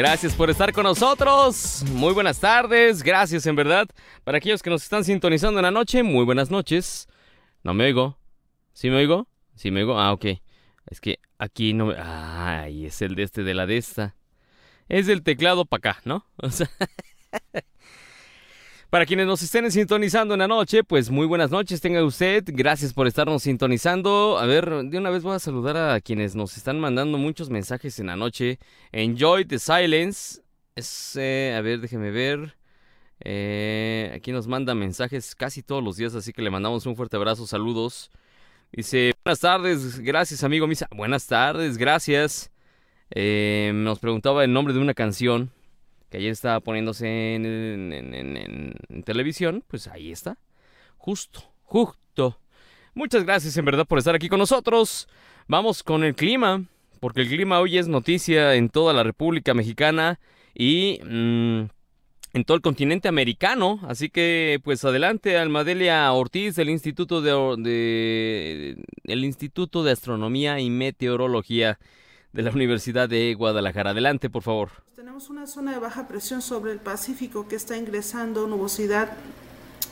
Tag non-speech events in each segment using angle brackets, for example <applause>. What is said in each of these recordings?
Gracias por estar con nosotros. Muy buenas tardes. Gracias, en verdad. Para aquellos que nos están sintonizando en la noche, muy buenas noches. No me oigo. ¿Sí me oigo? Sí me oigo. Ah, ok. Es que aquí no me... Ay, es el de este de la de esta. Es el teclado para acá, ¿no? <laughs> O sea... Para quienes nos estén sintonizando en la noche, pues muy buenas noches tenga usted. Gracias por estarnos sintonizando. A ver, de una vez voy a saludar a quienes nos están mandando muchos mensajes en la noche. Enjoy the silence. Es, eh, a ver, déjeme ver. Eh, aquí nos manda mensajes casi todos los días, así que le mandamos un fuerte abrazo, saludos. Dice, buenas tardes, gracias amigo Misa. Buenas tardes, gracias. Eh, nos preguntaba el nombre de una canción que ayer estaba poniéndose en, televisión, pues ahí está. Justo, justo. Muchas gracias en verdad por estar aquí con nosotros. Vamos con el clima, porque el clima hoy es noticia en toda la República Mexicana y mm, en todo el continente americano. Así que, pues adelante, Almadelia Ortiz del Instituto de, el Instituto de Astronomía y Meteorología de la Universidad de Guadalajara. Adelante, por favor. Tenemos una zona de baja presión sobre el Pacífico que está ingresando nubosidad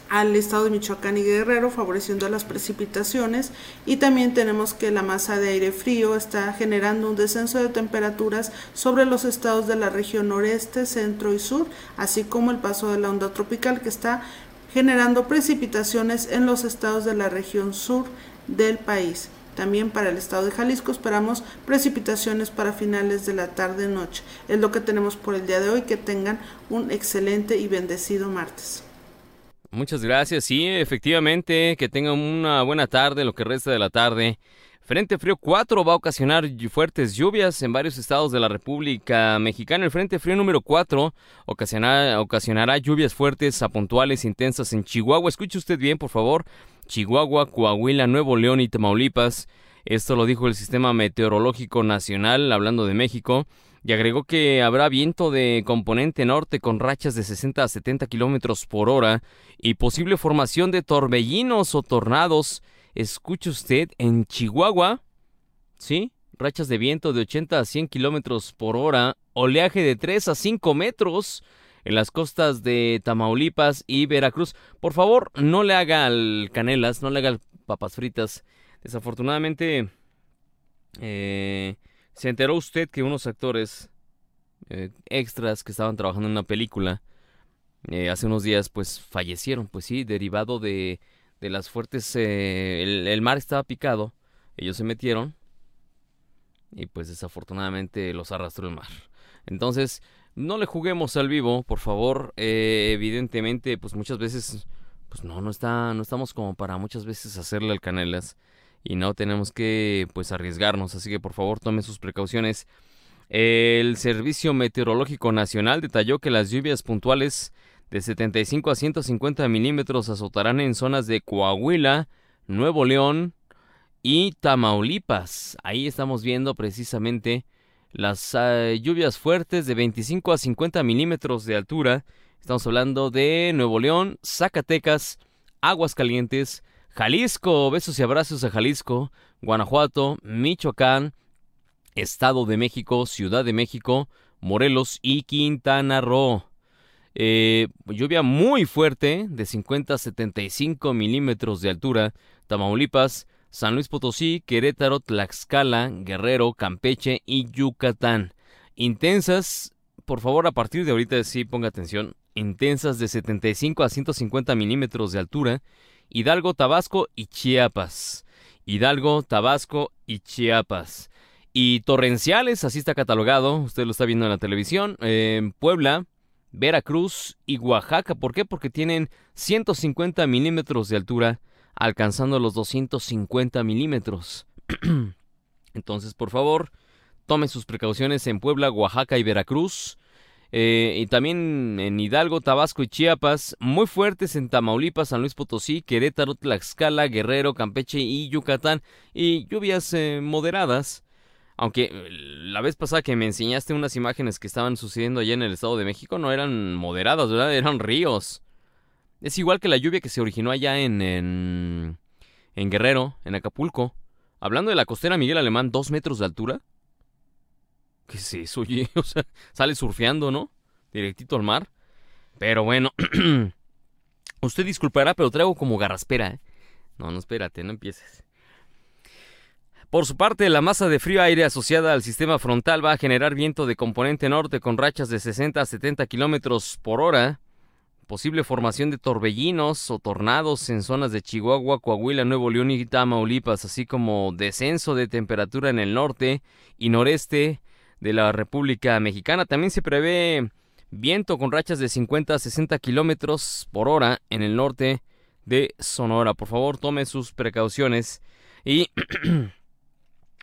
al estado de Michoacán y Guerrero, favoreciendo las precipitaciones. Y también tenemos que la masa de aire frío está generando un descenso de temperaturas sobre los estados de la región noreste, centro y sur, así como el paso de la onda tropical que está generando precipitaciones en los estados de la región sur del país. También para el estado de Jalisco esperamos precipitaciones para finales de la tarde-noche. Es lo que tenemos por el día de hoy. Que tengan un excelente y bendecido martes. Muchas gracias. Sí, efectivamente, que tengan una buena tarde, lo que resta de la tarde. Frente Frío 4 va a ocasionar fuertes lluvias en varios estados de la República Mexicana. El Frente Frío número 4 ocasionará, ocasionará lluvias fuertes a puntuales intensas en Chihuahua. Escuche usted bien, por favor. Chihuahua, Coahuila, Nuevo León y Tamaulipas. Esto lo dijo el Sistema Meteorológico Nacional, hablando de México, y agregó que habrá viento de componente norte con rachas de 60 a 70 kilómetros por hora y posible formación de torbellinos o tornados. Escuche usted, en Chihuahua, ¿sí? Rachas de viento de 80 a 100 kilómetros por hora, oleaje de 3 a 5 metros en las costas de Tamaulipas y Veracruz. Por favor, no le haga al canelas, no le haga papas fritas. Desafortunadamente, eh, se enteró usted que unos actores eh, extras que estaban trabajando en una película eh, hace unos días, pues fallecieron, pues sí, derivado de, de las fuertes... El, el mar estaba picado, ellos se metieron y pues desafortunadamente los arrastró el mar. Entonces, no le juguemos al vivo, por favor. Eh, evidentemente, pues muchas veces, pues no, no está, no estamos como para muchas veces hacerle al canelas y no tenemos que, pues arriesgarnos. Así que por favor tome sus precauciones. El Servicio Meteorológico Nacional detalló que las lluvias puntuales de 75 a 150 milímetros azotarán en zonas de Coahuila, Nuevo León y Tamaulipas. Ahí estamos viendo precisamente las eh, lluvias fuertes de 25 a 50 milímetros de altura. Estamos hablando de Nuevo León, Zacatecas, Aguascalientes, Jalisco, besos y abrazos a Jalisco, Guanajuato, Michoacán, Estado de México, Ciudad de México, Morelos y Quintana Roo. Eh, lluvia muy fuerte de 50 a 75 milímetros de altura, Tamaulipas, San Luis Potosí, Querétaro, Tlaxcala, Guerrero, Campeche y Yucatán. Intensas, por favor, a partir de ahorita sí ponga atención, intensas de 75 a 150 milímetros de altura, Hidalgo, Tabasco y Chiapas. Hidalgo, Tabasco y Chiapas. Y torrenciales, así está catalogado, usted lo está viendo en la televisión, Puebla, Veracruz y Oaxaca. ¿Por qué? Porque tienen 150 milímetros de altura alcanzando los 250 milímetros. <clears throat> Entonces, por favor, tome sus precauciones en Puebla, Oaxaca y Veracruz. Eh, y también en Hidalgo, Tabasco y Chiapas, muy fuertes en Tamaulipas, San Luis Potosí, Querétaro, Tlaxcala, Guerrero, Campeche y Yucatán, y lluvias eh, moderadas. Aunque eh, la vez pasada que me enseñaste unas imágenes que estaban sucediendo allá en el Estado de México no eran moderadas, ¿verdad? Eran ríos. Es igual que la lluvia que se originó allá en, en, Guerrero, en Acapulco. Hablando de la costera Miguel Alemán, dos metros de altura. ¿Qué es eso, oye? <laughs> O sea, sale surfeando, ¿no? Directito al mar. Pero bueno, <clears throat> usted disculpará, pero traigo como garraspera, ¿eh? No, no, espérate, no empieces. Por su parte, la masa de frío aire asociada al sistema frontal va a generar viento de componente norte con rachas de 60 a 70 kilómetros por hora. Posible formación de torbellinos o tornados en zonas de Chihuahua, Coahuila, Nuevo León y Tamaulipas, así como descenso de temperatura en el norte y noreste de la República Mexicana. También se prevé viento con rachas de 50 a 60 kilómetros por hora en el norte de Sonora. Por favor, tome sus precauciones y <clears throat>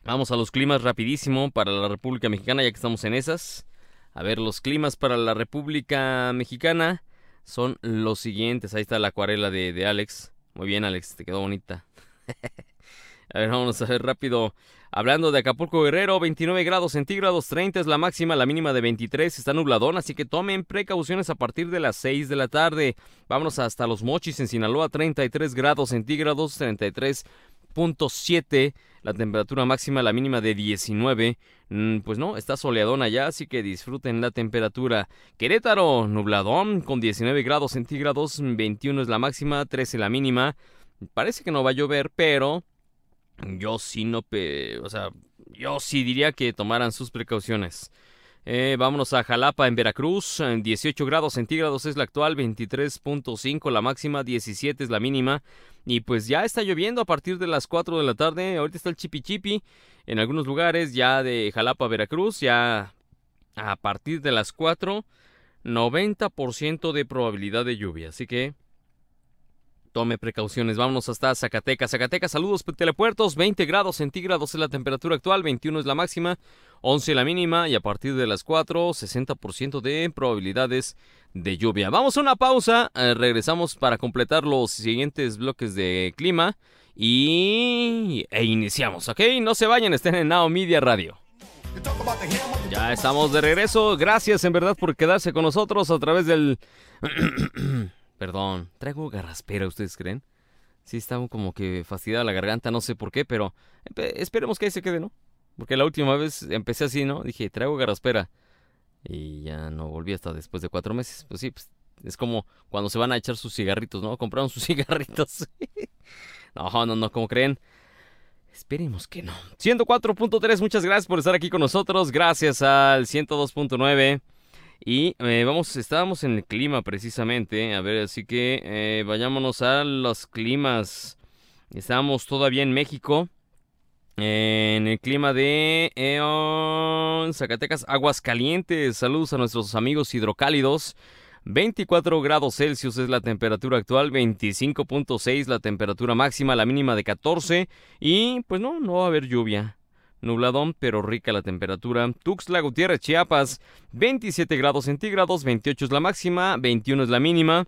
Vamos a los climas rapidísimo para la República Mexicana, ya que estamos en esas. A ver, los climas para la República Mexicana son los siguientes. Ahí está la acuarela de, Alex. Muy bien, Alex, te quedó bonita. <laughs> a ver, vamos a ver rápido. Hablando de Acapulco Guerrero, 29 grados centígrados, 30 es la máxima, la mínima de 23, está nubladón, así que tomen precauciones a partir de las 6 de la tarde. Vámonos hasta Los Mochis en Sinaloa, 33 grados centígrados, 33.7 la temperatura máxima, la mínima de 19. Mm, pues no, está soleadón allá, así que disfruten la temperatura. Querétaro, nubladón, con 19 grados centígrados, 21 es la máxima, 13 la mínima. Parece que no va a llover, pero yo sí no, o sea, yo sí diría que tomaran sus precauciones. Eh, vámonos a Jalapa, en Veracruz. 18 grados centígrados es la actual, 23.5 la máxima, 17 es la mínima. Y pues ya está lloviendo a partir de las 4 de la tarde. Ahorita está el chipi chipi en algunos lugares ya de Jalapa, Veracruz. Ya a partir de las 4, 90% de probabilidad de lluvia. Así que tome precauciones. Vámonos hasta Zacatecas. Zacatecas, saludos, telepuertos. 20 grados centígrados es la temperatura actual, 21 es la máxima, 11 la mínima y a partir de las 4, 60% de probabilidades de lluvia. Vamos a una pausa, eh, regresamos para completar los siguientes bloques de clima y e iniciamos, ¿ok? No se vayan, estén en Now Media Radio. Ya estamos de regreso. Gracias en verdad por quedarse con nosotros a través del <clears throat> Perdón, traigo garraspera, ¿ustedes creen? Sí, estaba como que fastidiada la garganta, no sé por qué, pero esperemos que ahí se quede, ¿no? Porque la última vez empecé así, ¿no? Dije, traigo garraspera. Y ya no volví hasta después de cuatro meses. Pues sí, pues, es como cuando se van a echar sus cigarritos, ¿no? Compraron sus <laughs> cigarritos. no, no, no, como creen. Esperemos que no. 104.3, muchas gracias por estar aquí con nosotros. Gracias al 102.9. Y eh, vamos, estábamos en el clima precisamente. A ver, así que eh, vayámonos a los climas. Estábamos todavía en México. en el clima de eh, Zacatecas, aguas calientes. Saludos a nuestros amigos hidrocálidos. 24 grados Celsius es la temperatura actual, 25.6 la temperatura máxima, la mínima de 14 y pues no, no va a haber lluvia nubladón pero rica la temperatura. Tuxtla Gutiérrez, Chiapas, 27 grados centígrados, 28 es la máxima, 21 es la mínima.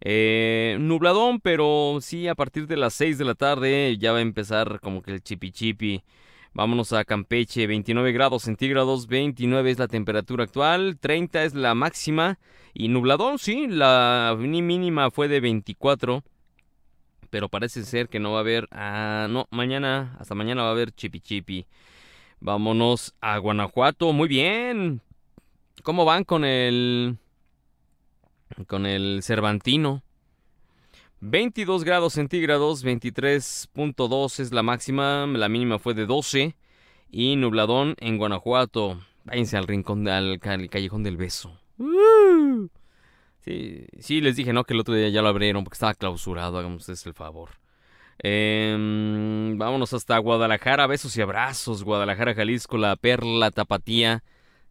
Eh, nubladón, pero sí, a partir de las 6 de la tarde ya va a empezar como que el chipi chipi. Vámonos a Campeche, 29 grados centígrados, 29 es la temperatura actual, 30 es la máxima y nubladón, sí, la mínima fue de 24 pero parece ser que no va a haber. Ah, no, mañana, hasta mañana va a haber chipi chipi. Vámonos a Guanajuato. Muy bien. ¿Cómo van con el. con el Cervantino? 22 grados centígrados, 23.2 es la máxima, la mínima fue de 12. Y nubladón en Guanajuato. Váyanse al rincón, al, callejón del beso. ¡Uh! Sí, les dije, ¿no? Que el otro día ya lo abrieron porque estaba clausurado, hagamos ustedes el favor. Em, vámonos hasta Guadalajara, besos y abrazos. Guadalajara, Jalisco, la perla, tapatía.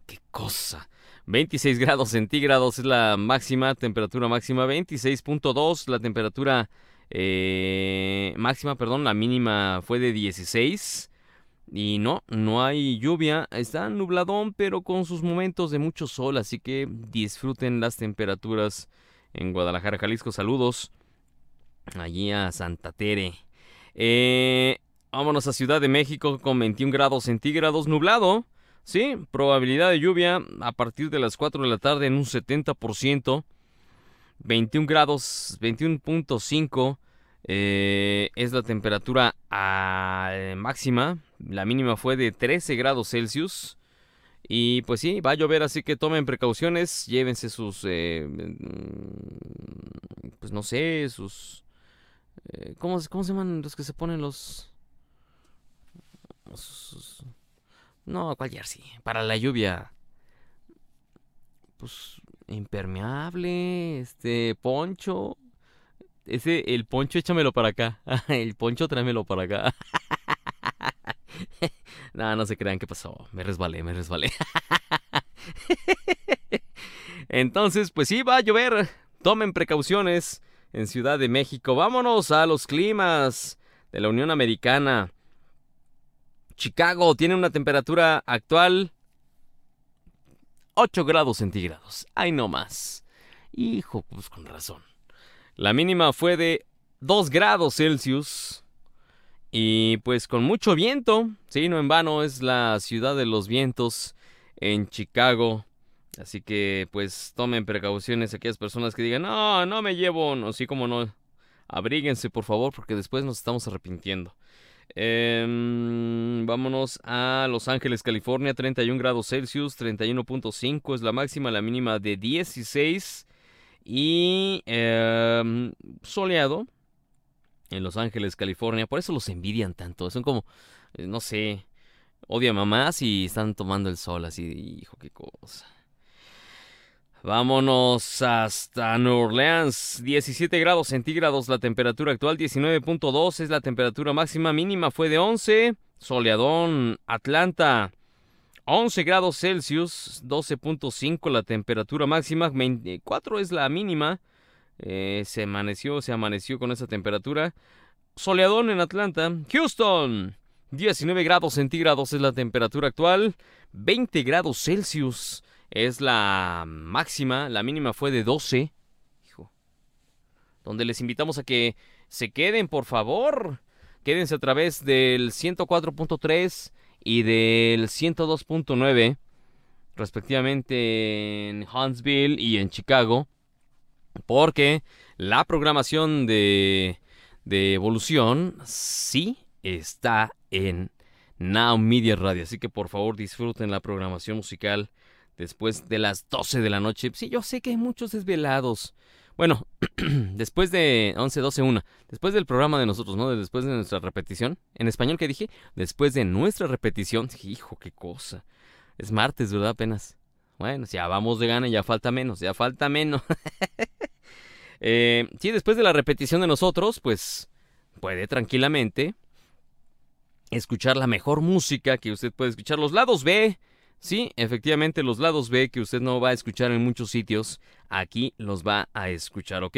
¡Qué cosa! 26 grados centígrados es la máxima, temperatura máxima 26.2, la temperatura eh, máxima, perdón, la mínima fue de 16. Y no, no hay lluvia, está nubladón, pero con sus momentos de mucho sol, así que disfruten las temperaturas en Guadalajara, Jalisco. Saludos allí a Santa Tere. Eh, vámonos a Ciudad de México con 21 grados centígrados, nublado. Sí, probabilidad de lluvia a partir de las 4 de la tarde en un 70%. 21 grados, 21.5 eh, es la temperatura máxima. La mínima fue de 13 grados Celsius. Y pues sí, va a llover, así que tomen precauciones, llévense sus, eh, mm, pues no sé, sus... Eh, ¿cómo, ¿Cómo se llaman los que se ponen los... no, ¿cuál jersey? Para la lluvia. Pues impermeable, este, poncho. Ese, el poncho échamelo para acá. <laughs> el poncho tráemelo para acá. <laughs> no, no se crean qué pasó. Me resbalé, me resbalé. <laughs> Entonces, pues sí, va a llover. Tomen precauciones en Ciudad de México. Vámonos a los climas de la Unión Americana. Chicago tiene una temperatura actual 8 grados centígrados. Ay, no más. Hijo, pues con razón. La mínima fue de 2 grados Celsius. Y pues con mucho viento, sí, no en vano, es la ciudad de los vientos en Chicago. Así que pues tomen precauciones aquellas personas que digan, no, no me llevo, no, sí como no. Abríguense por favor porque después nos estamos arrepintiendo. Em, vámonos a Los Ángeles, California, 31 grados Celsius, 31.5 es la máxima, la mínima de 16 y em, soleado, en Los Ángeles, California. Por eso los envidian tanto. Son como, eh, no sé, odia mamás y están tomando el sol así. Hijo, qué cosa. Vámonos hasta New Orleans. 17 grados centígrados la temperatura actual, 19.2 es la temperatura máxima, mínima fue de 11. Soleadón, Atlanta. 11 grados Celsius, 12.5 la temperatura máxima, 24 es la mínima. Eh, se amaneció, se amaneció con esa temperatura. Soleadón en Atlanta. Houston. 19 grados centígrados es la temperatura actual. 20 grados Celsius es la máxima. La mínima fue de 12. Hijo. Donde les invitamos a que se queden, por favor. Quédense a través del 104.3 y del 102.9. Respectivamente en Huntsville y en Chicago porque la programación de, de Evolución sí está en Now Media Radio. Así que por favor disfruten la programación musical después de las 12 de la noche. Sí, yo sé que hay muchos desvelados. Bueno, <clears throat> después de 11, 12, 1, después del programa de nosotros, ¿no? Después de nuestra repetición. En español, ¿qué dije? Después de nuestra repetición. Hijo, qué cosa. Es martes, ¿verdad? Apenas. Bueno, ya vamos de gana, ya falta menos, ya falta menos. <laughs> Eh, sí, después de la repetición de nosotros, pues puede tranquilamente escuchar la mejor música que usted puede escuchar. Los lados B, sí, efectivamente los lados B que usted no va a escuchar en muchos sitios, aquí los va a escuchar, ¿ok?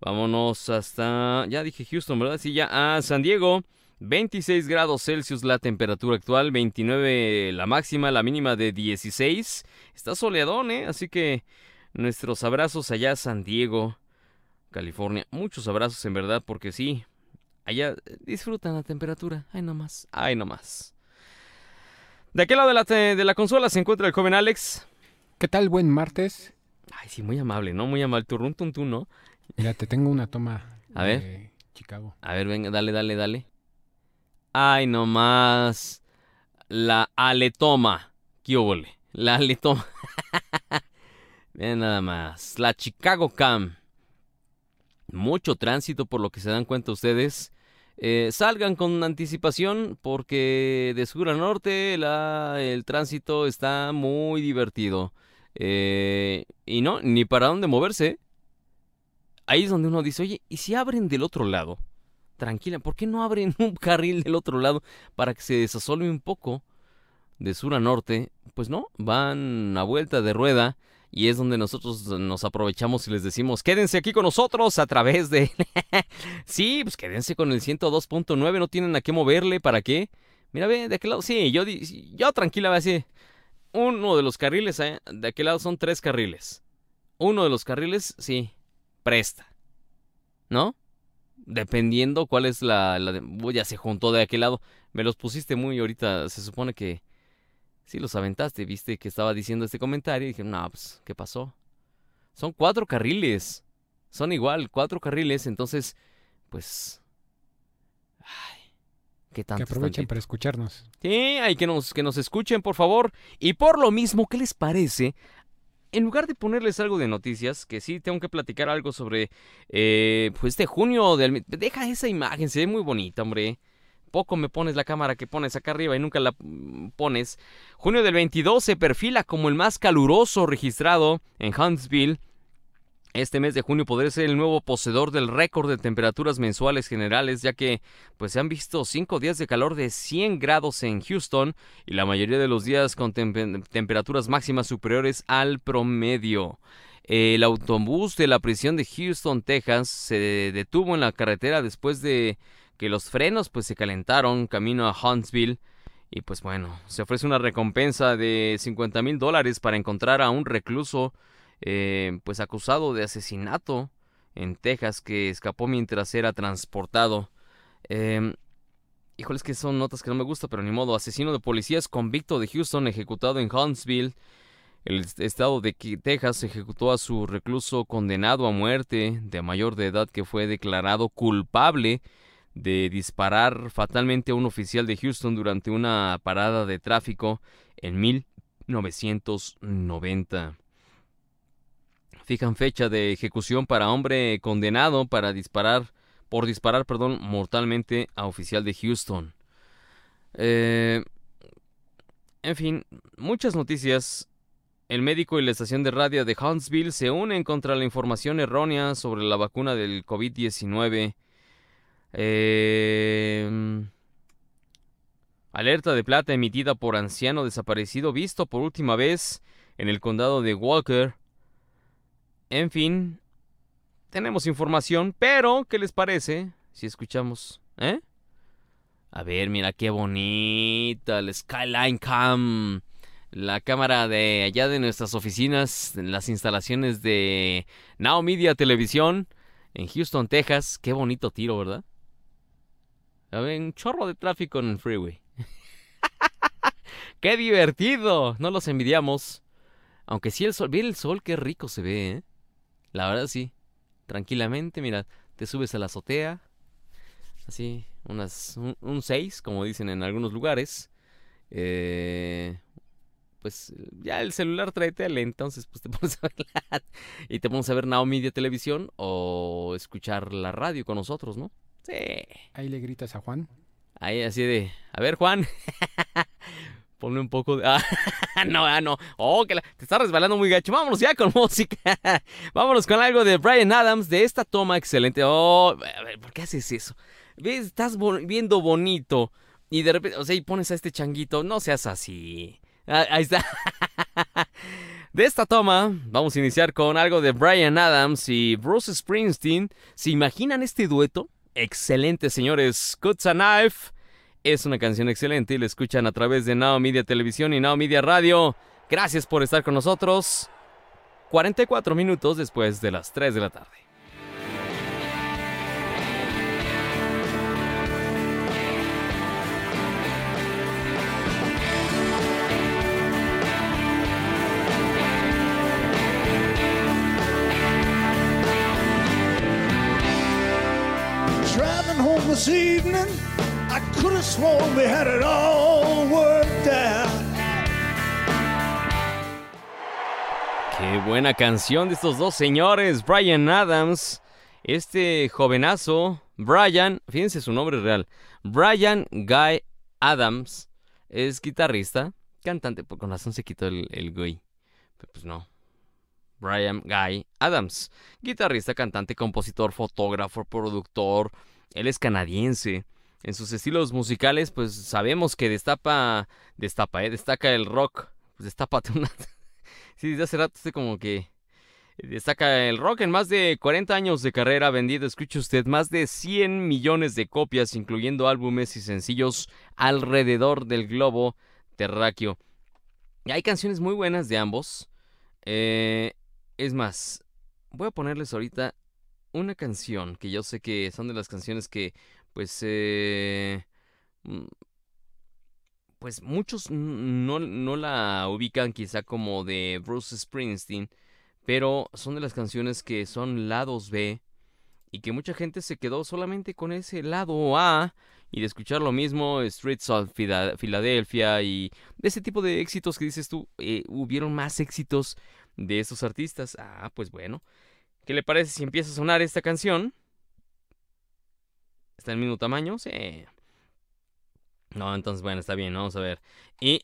Vámonos hasta, ya dije Houston, ¿verdad? Sí, ya a San Diego. 26 grados Celsius la temperatura actual, 29 la máxima, la mínima de 16. Está soleadón, ¿eh? Así que nuestros abrazos allá a San Diego. California. Muchos abrazos en verdad, porque sí, allá disfrutan la temperatura. Ay, nomás, ay, nomás. De aquel lado de la, de la consola se encuentra el joven Alex. ¿Qué tal? Buen martes. Ay, sí, muy amable, ¿no? Muy amable. Turrun, tun, ¿no? Ya te tengo una toma. A ver. Chicago. A ver, venga, dale, dale, dale. Ay, nomás. La aletoma. ¿Qué óvole? La aletoma. <laughs> Vean nada más. La Chicago Cam mucho tránsito por lo que se dan cuenta ustedes. Eh, salgan con anticipación porque de sur a norte el tránsito está muy divertido. Eh, y no, ni para dónde moverse. Ahí es donde uno dice, oye, ¿y si abren del otro lado? Tranquila, ¿por qué no abren <laughs> un carril del otro lado para que se desasole un poco de sur a norte? Pues no, van a vuelta de rueda y es donde nosotros nos aprovechamos y les decimos, quédense aquí con nosotros a través de... <laughs> sí, pues quédense con el 102.9, no tienen a qué moverle, ¿para qué? Mira, ve, de aquel lado, sí, yo, yo tranquila, así, uno de los carriles, ¿eh? de aquel lado son tres carriles. Uno de los carriles, sí, presta. ¿No? Dependiendo cuál es la... la ya se juntó de aquel lado. Me los pusiste muy ahorita, se supone que Sí, los aventaste, viste que estaba diciendo este comentario y dije, no, pues, ¿qué pasó? Son cuatro carriles. Son igual, cuatro carriles, entonces, pues... Ay, qué tanto. Que aprovechen para escucharnos. Sí, hay que nos, que nos escuchen, por favor. Y por lo mismo, ¿qué les parece? En lugar de ponerles algo de noticias, que sí tengo que platicar algo sobre eh, pues este junio del... Deja esa imagen, se ve muy bonita, hombre. Poco me pones la cámara que pones acá arriba y nunca la mm, pones. Junio del 22 se perfila como el más caluroso registrado en Huntsville este mes de junio podría ser el nuevo poseedor del récord de temperaturas mensuales generales, ya que pues se han visto cinco días de calor de 100 grados en Houston y la mayoría de los días con temperaturas máximas superiores al promedio. El autobús de la prisión de Houston, Texas, se detuvo en la carretera después de que los frenos pues se calentaron camino a Huntsville. Y pues bueno, se ofrece una recompensa de 50 mil dólares para encontrar a un recluso eh, pues acusado de asesinato en Texas que escapó mientras era transportado. Eh, híjole, que son notas que no me gustan, pero ni modo. Asesino de policías convicto de Houston ejecutado en Huntsville. El estado de Texas ejecutó a su recluso condenado a muerte de mayor de edad que fue declarado culpable de disparar fatalmente a un oficial de Houston durante una parada de tráfico en 1990 fijan fecha de ejecución para hombre condenado para disparar por disparar, perdón, mortalmente a oficial de Houston. Eh, en fin, muchas noticias. El médico y la estación de radio de Huntsville se unen contra la información errónea sobre la vacuna del COVID-19. Eh, alerta de plata emitida por anciano desaparecido visto por última vez en el condado de Walker. En fin, tenemos información, pero ¿qué les parece si escuchamos? ¿Eh? A ver, mira qué bonita el Skyline Cam. La cámara de allá de nuestras oficinas, en las instalaciones de Now Media Televisión en Houston, Texas. Qué bonito tiro, ¿verdad? Un chorro de tráfico en el freeway. <laughs> ¡Qué divertido! No los envidiamos. Aunque sí el sol, mira el sol, qué rico se ve, ¿eh? La verdad sí. Tranquilamente, mira, te subes a la azotea. Así, unas, un 6, como dicen en algunos lugares. Eh, pues ya el celular trae tele, entonces pues te <laughs> pones a ver y te pones a ver Now Media Televisión o escuchar la radio con nosotros, ¿no? Sí. Ahí le gritas a Juan. Ahí así de, a ver Juan, <laughs> Ponle un poco de... Ah, <laughs> no, ah, no. Oh, que te está resbalando muy gacho. Vámonos ya con <laughs> música. Vámonos con algo de Brian Adams, de esta toma excelente. Oh, a ver, ¿por qué haces eso? ¿Ves? Estás viendo bonito. Y de repente, o sea, y pones a este changuito. No seas así. Ah, ahí está. De esta toma, vamos a iniciar con algo de Brian Adams y Bruce Springsteen. ¿Se imaginan este dueto? Excelente, señores. Cuts a Knife. Es una canción excelente y la escuchan a través de Now Media Televisión y Now Media Radio. Gracias por estar con nosotros. 44 minutos después de las 3 de la tarde. Qué buena canción de estos dos señores, Brian Adams. Este jovenazo, Brian, fíjense su nombre real, Brian Guy Adams, es guitarrista, cantante, por con razón se quitó el, el güey. pues no. Brian Guy Adams, guitarrista, cantante, compositor, fotógrafo, productor. Él es canadiense en sus estilos musicales, pues sabemos que destapa, destapa, ¿eh? destaca el rock. Pues destápate una. <laughs> sí, desde hace rato estoy como que. Destaca el rock en más de 40 años de carrera vendido, escuche usted, más de 100 millones de copias, incluyendo álbumes y sencillos alrededor del globo terráqueo. Y hay canciones muy buenas de ambos. Eh, es más, voy a ponerles ahorita una canción que yo sé que son de las canciones que pues, eh, mm, pues muchos no, no la ubican quizá como de Bruce Springsteen, pero son de las canciones que son lados B y que mucha gente se quedó solamente con ese lado A y de escuchar lo mismo, Streets of Philadelphia y de ese tipo de éxitos que dices tú, eh, hubieron más éxitos de estos artistas. Ah, pues bueno. ¿Qué le parece si empieza a sonar esta canción? ¿Está en el mismo tamaño? Sí. No, entonces bueno, está bien, vamos a ver. Y,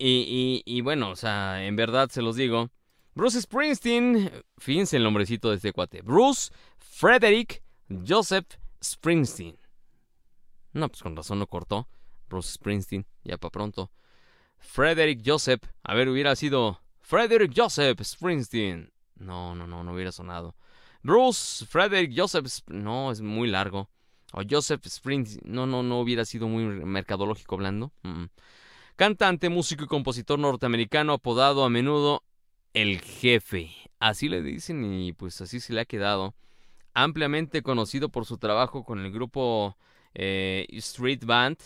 y bueno, o sea, en verdad se los digo. Bruce Springsteen, fíjense el nombrecito de este cuate. Bruce Frederick Joseph Springsteen. No, pues con razón lo cortó. Bruce Springsteen, ya para pronto. Frederick Joseph, a ver, hubiera sido Frederick Joseph Springsteen. No, no, no, no hubiera sonado. Bruce Frederick Joseph, no, es muy largo. O Joseph Springsteen, no, no, no hubiera sido muy mercadológico hablando. Cantante, músico y compositor norteamericano apodado a menudo el jefe. Así le dicen y pues así se le ha quedado. Ampliamente conocido por su trabajo con el grupo eh, Street Band.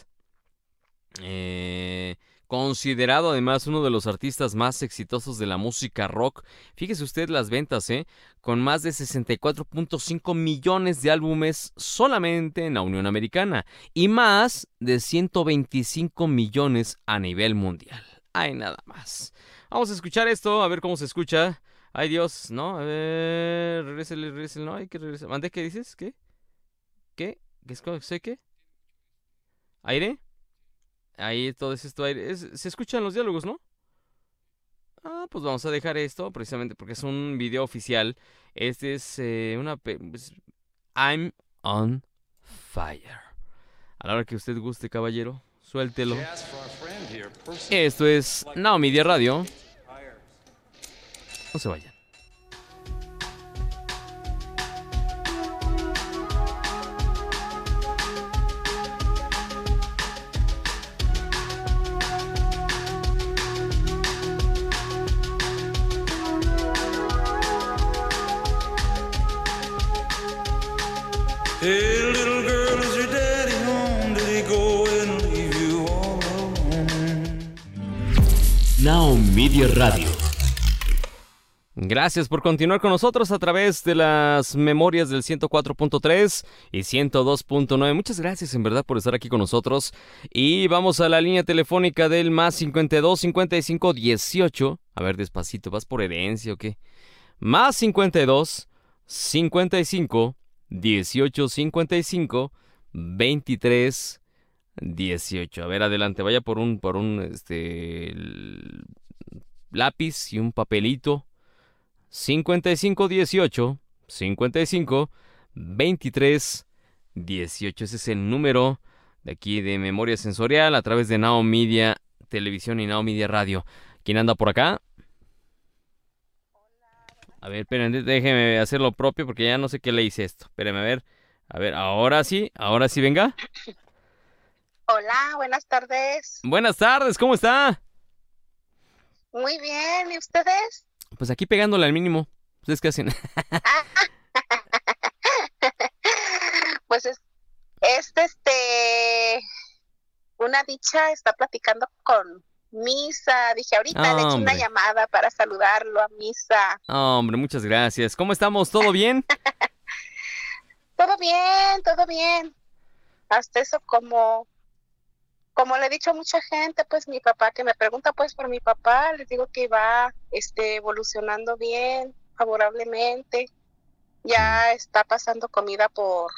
Eh, considerado además uno de los artistas más exitosos de la música rock. Fíjese usted las ventas, ¿eh? Con más de 64.5 millones de álbumes solamente en la Unión Americana y más de 125 millones a nivel mundial. Hay nada más. Vamos a escuchar esto, a ver cómo se escucha. Ay Dios, ¿no? A ver, regrésele, regrésele, no, hay que regresar. ¿Mande qué dices? ¿Qué? ¿Qué? ¿Qué es sé qué? ¿Aire? Ahí todo es esto aire. se escuchan los diálogos, ¿no? Ah, pues vamos a dejar esto precisamente porque es un video oficial. Este es eh, una... Pues, I'm on fire. A la hora que usted guste, caballero, suéltelo. Esto es Now Media Radio. No se vayan. Radio. Gracias por continuar con nosotros a través de las memorias del 104.3 y 102.9. Muchas gracias en verdad por estar aquí con nosotros. Y vamos a la línea telefónica del más 52 55 18. A ver, despacito, ¿vas por herencia o qué? Más 52 55 18 55 23 18. A ver, adelante, vaya por un por un este lápiz y un papelito. 5518 55 23 18. Ese es el número de aquí de memoria sensorial a través de Now Media Televisión y Now Media Radio. ¿Quién anda por acá? A ver, esperen, déjeme hacer lo propio porque ya no sé qué le hice esto. Espérenme a ver. A ver, ahora sí, ahora sí, venga. Hola, buenas tardes. Buenas tardes, ¿cómo está? Muy bien, ¿y ustedes? Pues aquí pegándole al mínimo. ¿Ustedes qué hacen? <laughs> pues es, este, una dicha está platicando con Misa. Dije, ahorita le echo una llamada para saludarlo a Misa. hombre, muchas gracias. ¿Cómo estamos? ¿Todo bien? <laughs> todo bien, todo bien. Hasta eso como como le he dicho a mucha gente, pues mi papá que me pregunta pues por mi papá, les digo que va este, evolucionando bien, favorablemente, ya está pasando comida por,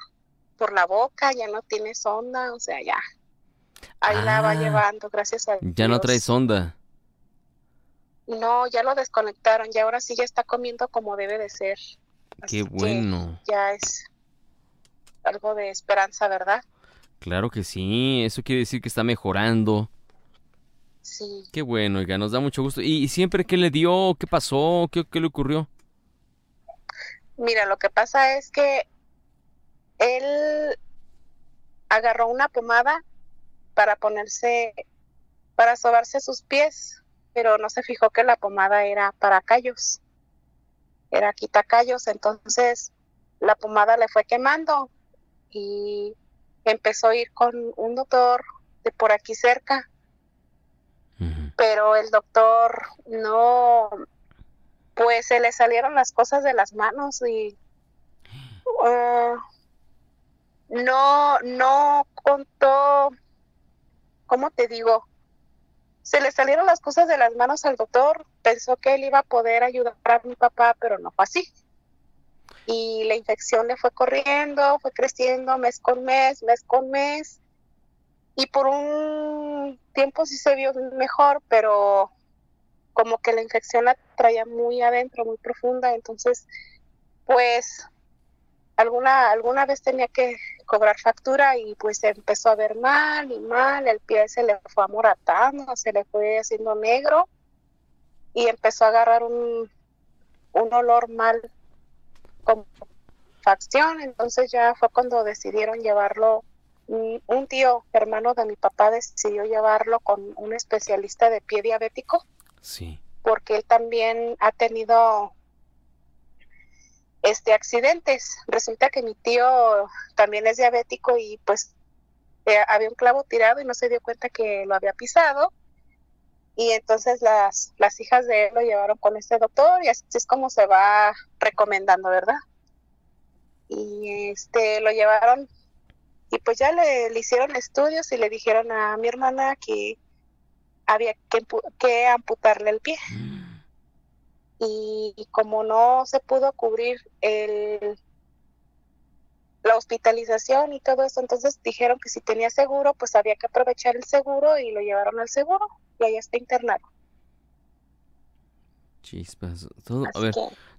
por la boca, ya no tiene sonda, o sea, ya. Ahí la va ah. llevando, gracias a Dios. Ya no trae sonda. No, ya lo desconectaron, y ahora sí ya está comiendo como debe de ser. Qué bueno. Ya es algo de esperanza, ¿verdad? Claro que sí, eso quiere decir que está mejorando. Sí. Qué bueno, oiga, nos da mucho gusto. ¿Y, siempre qué le dio? ¿Qué pasó? ¿Qué, ¿Qué le ocurrió? Mira, lo que pasa es que él agarró una pomada para ponerse, para sobarse sus pies, pero no se fijó que la pomada era para callos, era quitacallos, entonces la pomada le fue quemando y empezó a ir con un doctor de por aquí cerca, pero el doctor no, pues se le salieron las cosas de las manos y uh, no, no contó ¿cómo te digo? Se le salieron las cosas de las manos al doctor, pensó que él iba a poder ayudar a mi papá, pero no fue así. Y la infección le fue corriendo, fue creciendo mes con mes, mes con mes. Y por un tiempo sí se vio mejor, pero como que la infección la traía muy adentro, muy profunda. Entonces, pues alguna, alguna vez tenía que cobrar factura y pues se empezó a ver mal y mal, el pie se le fue amoratando, se le fue haciendo negro y empezó a agarrar un, un olor mal como facción, entonces ya fue cuando decidieron llevarlo, un tío hermano de mi papá decidió llevarlo con un especialista de pie diabético. Sí. Porque él también ha tenido este accidentes. Resulta que mi tío también es diabético y pues eh, había un clavo tirado y no se dio cuenta que lo había pisado. Y entonces las, las hijas de él lo llevaron con este doctor y así es como se va recomendando, ¿verdad? Y este lo llevaron y pues ya le, hicieron estudios y le dijeron a mi hermana que había que, que amputarle el pie. Mm y, como no se pudo cubrir el, la hospitalización y todo eso, entonces dijeron que si tenía seguro, pues había que aprovechar el seguro y lo llevaron al seguro y ahí está internado. Chispas, todo, a ver,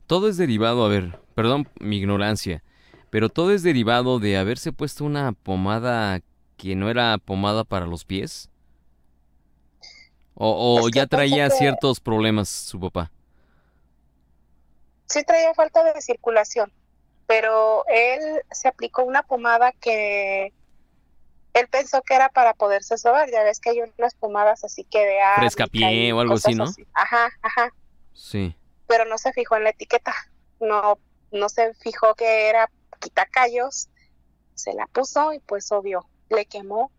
todo es derivado, a ver, perdón mi ignorancia, pero todo es derivado de haberse puesto una pomada que no era pomada para los pies. ¿O, ya traía ciertos problemas su papá? sí traía falta de circulación, pero él se aplicó una pomada que él pensó que era para poderse sobar. Ya ves que hay unas pomadas así que de Frescapié o algo así, ¿no? Ajá, ajá. Sí. Pero no se fijó en la etiqueta. No, no se fijó que era quitacallos. Se la puso y pues obvio, le quemó.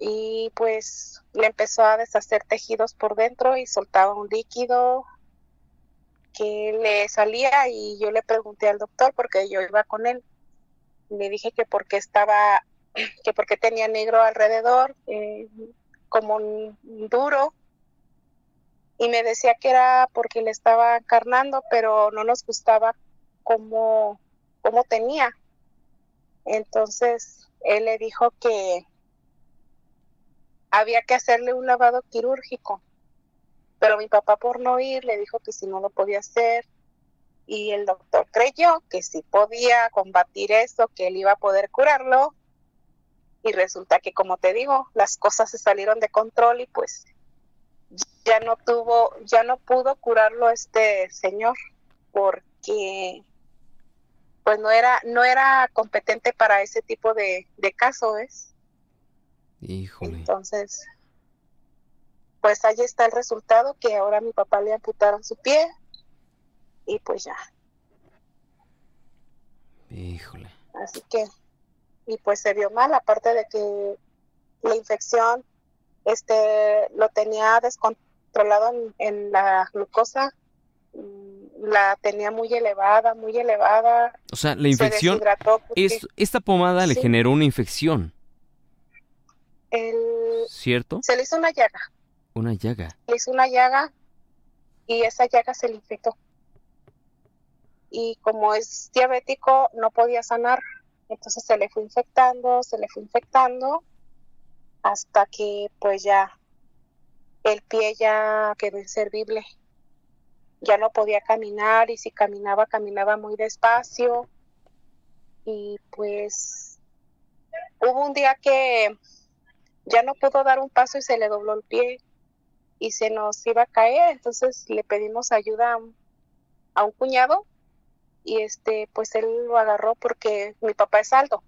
Y pues le empezó a deshacer tejidos por dentro y soltaba un líquido que le salía y yo le pregunté al doctor porque yo iba con él. Le dije que porque estaba, <clears throat> que porque tenía negro alrededor, eh, como duro, y me decía que era porque le estaba encarnando, pero no nos gustaba cómo, cómo tenía. Entonces él le dijo que había que hacerle un lavado quirúrgico pero mi papá por no ir le dijo que si no lo podía hacer y el doctor creyó que si podía combatir eso, que él iba a poder curarlo. Y resulta que, como te digo, las cosas se salieron de control y pues ya no tuvo, ya no pudo curarlo este señor porque pues no era, no era competente para ese tipo de, de caso, ¿ves? Híjole. Entonces, pues ahí está el resultado, que ahora a mi papá le amputaron su pie y pues ya. Híjole. Así que, y pues se vio mal, aparte de que la infección este lo tenía descontrolado en, la glucosa, mm, la tenía muy elevada, muy elevada. O sea, la infección, es, esta pomada le generó una infección. El, ¿Cierto? Se le hizo una llaga. Una llaga. Le hizo una llaga y esa llaga se le infectó. Y como es diabético, no podía sanar. Entonces se le fue infectando, se le fue infectando, hasta que pues ya el pie ya quedó inservible. Ya no podía caminar y si caminaba, caminaba muy despacio. Y pues hubo un día que ya no pudo dar un paso y se le dobló el pie y se nos iba a caer, entonces le pedimos ayuda a un, cuñado y este pues él lo agarró porque mi papá es alto.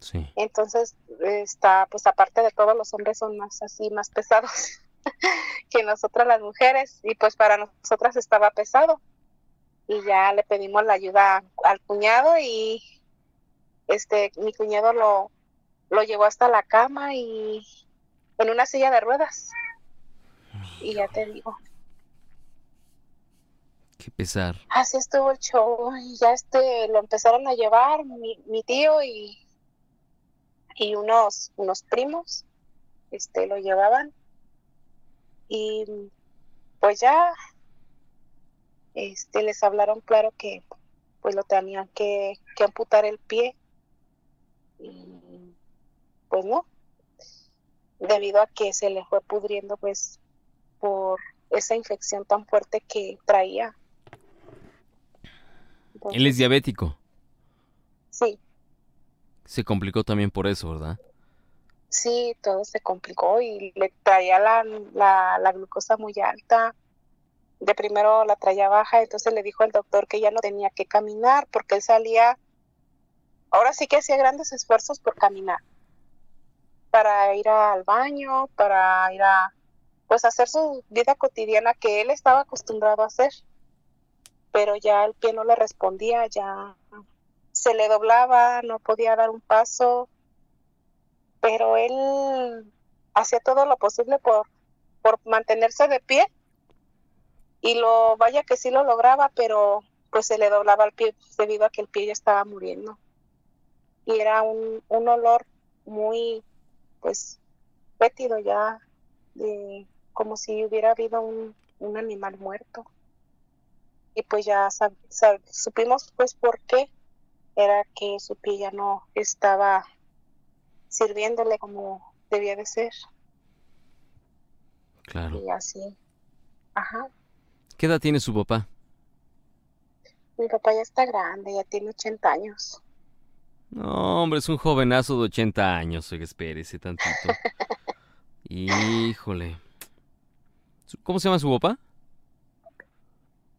Sí. Entonces está pues aparte de todos los hombres son más así más pesados <laughs> que nosotras las mujeres y pues para nosotras estaba pesado y ya le pedimos la ayuda al cuñado y este mi cuñado lo lo llevó hasta la cama y en una silla de ruedas y ya te digo. Qué pesar. Así estuvo el show y ya este lo empezaron a llevar mi, mi tío y, y unos, unos primos este, lo llevaban y pues ya este, les hablaron claro que pues lo tenían que, que amputar el pie y pues no, debido a que se le fue pudriendo pues por esa infección tan fuerte que traía. Él es diabético. Sí. Se complicó también por eso, ¿verdad? Sí, todo se complicó y le traía la, la, la glucosa muy alta. De primero la traía baja, entonces le dijo el doctor que ya no tenía que caminar porque él salía, ahora sí que hacía grandes esfuerzos por caminar, para ir al baño, para ir a, pues hacer su vida cotidiana que él estaba acostumbrado a hacer. Pero ya el pie no le respondía, ya se le doblaba, no podía dar un paso, pero él hacía todo lo posible por, por mantenerse de pie y lo vaya que sí lo lograba, pero pues se le doblaba el pie debido a que el pie ya estaba muriendo. Y era un, un olor muy, pues, fétido ya, de, como si hubiera habido un, un animal muerto. Y pues ya supimos pues por qué era que su pie ya no estaba sirviéndole como debía de ser. Claro. Y así. Ajá. ¿Qué edad tiene su papá? Mi papá ya está grande, ya tiene 80 años. No, hombre, es un jovenazo de 80 años. Oiga, espérese tantito. <laughs> Híjole. ¿Cómo se llama su papá?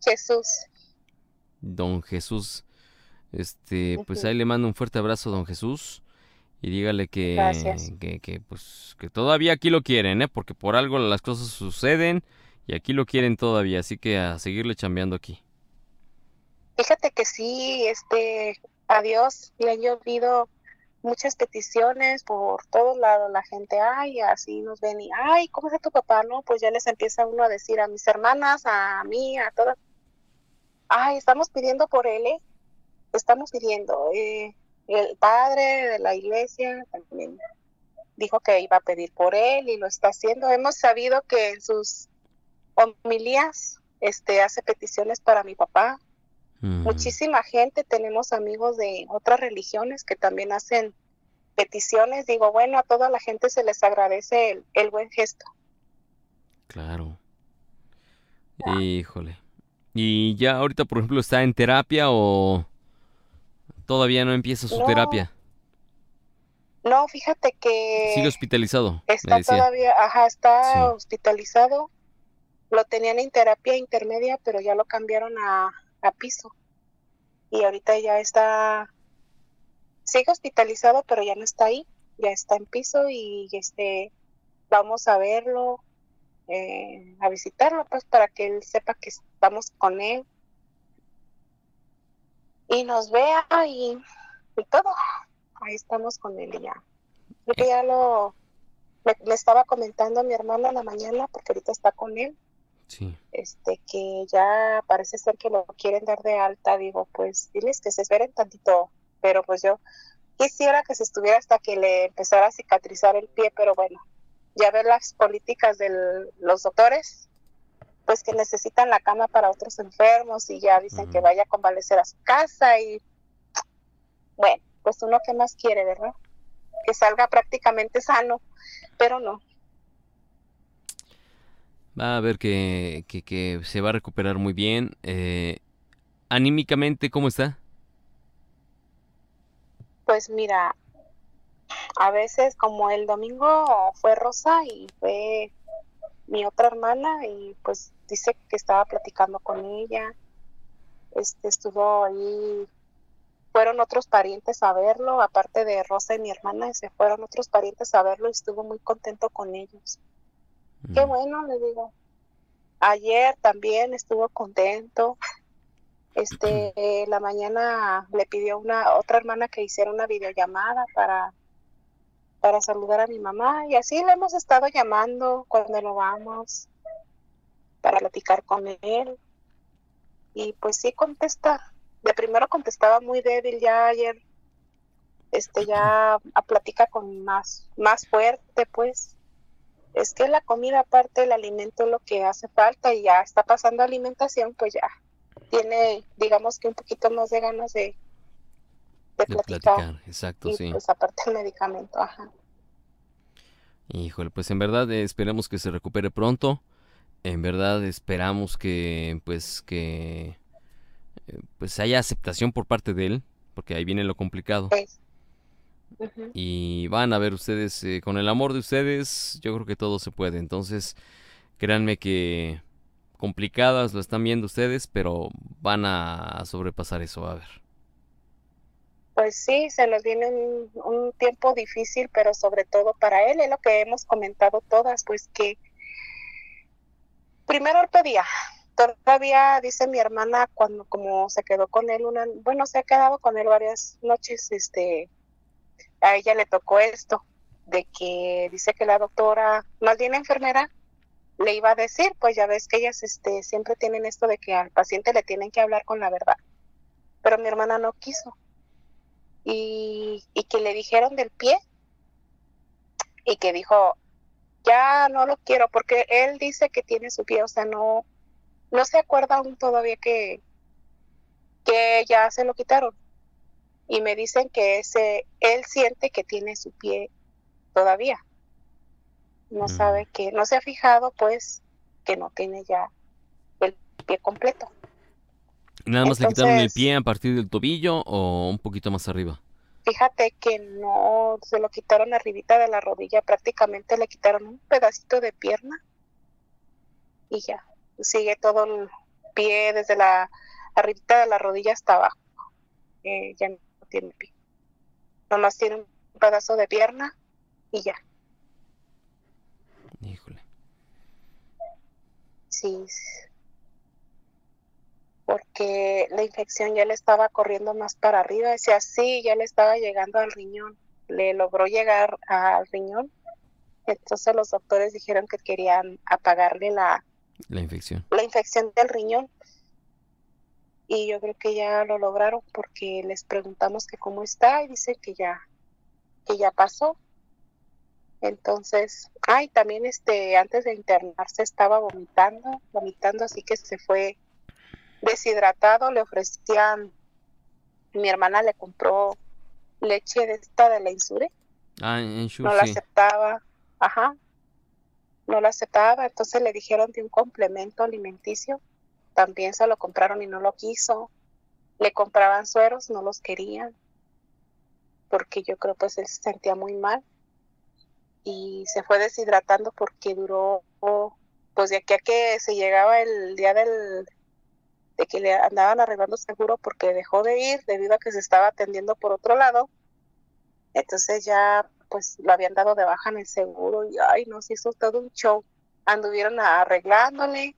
Jesús. Don Jesús. Este, pues ahí le mando un fuerte abrazo, don Jesús. Y dígale que, que, que, pues, que todavía aquí lo quieren, ¿eh? Porque por algo las cosas suceden y aquí lo quieren todavía, así que a seguirle chambeando aquí. Fíjate que sí, este, a Dios le han llovido muchas peticiones por todos lados, la gente, ay, así nos ven y, ay, ¿cómo está tu papá? No, pues ya les empieza uno a decir a mis hermanas, a mí, a todas, ay, estamos pidiendo por él, ¿eh? Estamos pidiendo, eh, el padre de la iglesia también dijo que iba a pedir por él y lo está haciendo. Hemos sabido que en sus homilías este, hace peticiones para mi papá. Muchísima gente, tenemos amigos de otras religiones que también hacen peticiones. Digo, bueno, a toda la gente se les agradece el, el buen gesto. Claro. Híjole. ¿Y ya ahorita, por ejemplo, está en terapia o todavía no empieza su terapia? No, fíjate que... Sigue hospitalizado. Está todavía, ajá, está hospitalizado. Lo tenían en terapia intermedia, pero ya lo cambiaron a, a piso. Y ahorita ya está, sigue hospitalizado, pero ya no está ahí, ya está en piso y este, vamos a verlo, eh, a visitarlo, pues para que él sepa que estamos con él y nos vea y, y todo. Ahí estamos con él y ya. Que ya lo, me estaba comentando mi hermana en la mañana, porque ahorita está con él, este, que ya parece ser que lo quieren dar de alta, digo, pues diles que se esperen tantito, pero pues yo quisiera que se estuviera hasta que le empezara a cicatrizar el pie, pero bueno, ya ver las políticas de los doctores, pues que necesitan la cama para otros enfermos y ya dicen que vaya a convalecer a su casa y bueno, pues uno que más quiere, ¿verdad? Que salga prácticamente sano, pero no, Va a ver que, que, se va a recuperar muy bien. Eh, anímicamente, ¿cómo está? Pues mira, a veces como el domingo fue Rosa y fue mi otra hermana y pues dice que estaba platicando con ella. Este estuvo ahí, fueron otros parientes a verlo, aparte de Rosa y mi hermana, se fueron otros parientes a verlo y estuvo muy contento con ellos. Qué bueno, le digo. Ayer también estuvo contento. Este, <clears throat> la mañana le pidió una otra hermana que hiciera una videollamada para para saludar a mi mamá y así le hemos estado llamando cuando lo vamos para platicar con él. Y pues sí contesta. De primero contestaba muy débil, ya ayer este ya <clears throat> a platica con más más fuerte, pues es que la comida aparte el alimento lo que hace falta y ya está pasando alimentación, pues ya tiene, digamos que un poquito más de ganas de, de, platicar. Exacto, y, sí. Pues aparte el medicamento, ajá. Híjole, pues en verdad eh, esperemos que se recupere pronto. En verdad esperamos que pues que eh, pues haya aceptación por parte de él, porque ahí viene lo complicado. Pues, Y van a ver ustedes, eh, con el amor de ustedes, yo creo que todo se puede. Entonces, créanme que complicadas lo están viendo ustedes, pero van a sobrepasar eso, a ver. Pues sí, se nos viene un, un, tiempo difícil, pero sobre todo para él, es lo que hemos comentado todas, pues que primero ortopedia. Todavía dice mi hermana cuando como se quedó con él una, bueno, se ha quedado con él varias noches, este, a ella le tocó esto, de que dice que la doctora, más bien enfermera, le iba a decir, pues ya ves que ellas este, siempre tienen esto de que al paciente le tienen que hablar con la verdad. Pero mi hermana no quiso y, y, que le dijeron del pie y que dijo, ya no lo quiero porque él dice que tiene su pie, o sea, no, no se acuerda aún todavía que, que ya se lo quitaron. Y me dicen que ese, él siente que tiene su pie todavía. No mm. sabe que, no se ha fijado pues que no tiene ya el pie completo. ¿Nada más Entonces, le quitaron el pie a partir del tobillo o un poquito más arriba? Fíjate que no, se lo quitaron arribita de la rodilla, prácticamente le quitaron un pedacito de pierna y ya, sigue todo el pie desde la arribita de la rodilla hasta abajo. Eh, ya no tiene pie. Nomás tiene un pedazo de pierna y ya. Híjole. Sí, porque la infección ya le estaba corriendo más para arriba, decía sí, ya le estaba llegando al riñón, le logró llegar al riñón, entonces los doctores dijeron que querían apagarle la, la infección. La infección del riñón. Y yo creo que ya lo lograron porque les preguntamos que cómo está y dice que ya que ya pasó. Entonces, ay, también este antes de internarse estaba vomitando, vomitando, así que se fue deshidratado, le ofrecían, mi hermana le compró leche de esta de la insure. Ah, Ensure, no la sí. aceptaba, ajá, no la aceptaba, entonces le dijeron de un complemento alimenticio, también se lo compraron y no lo quiso, le compraban sueros, no los querían, porque yo creo pues él se sentía muy mal y se fue deshidratando porque duró, pues de aquí a que se llegaba el día del de que le andaban arreglando seguro porque dejó de ir debido a que se estaba atendiendo por otro lado. Entonces ya pues lo habían dado de baja en el seguro y ay, nos hizo todo un show. Anduvieron arreglándole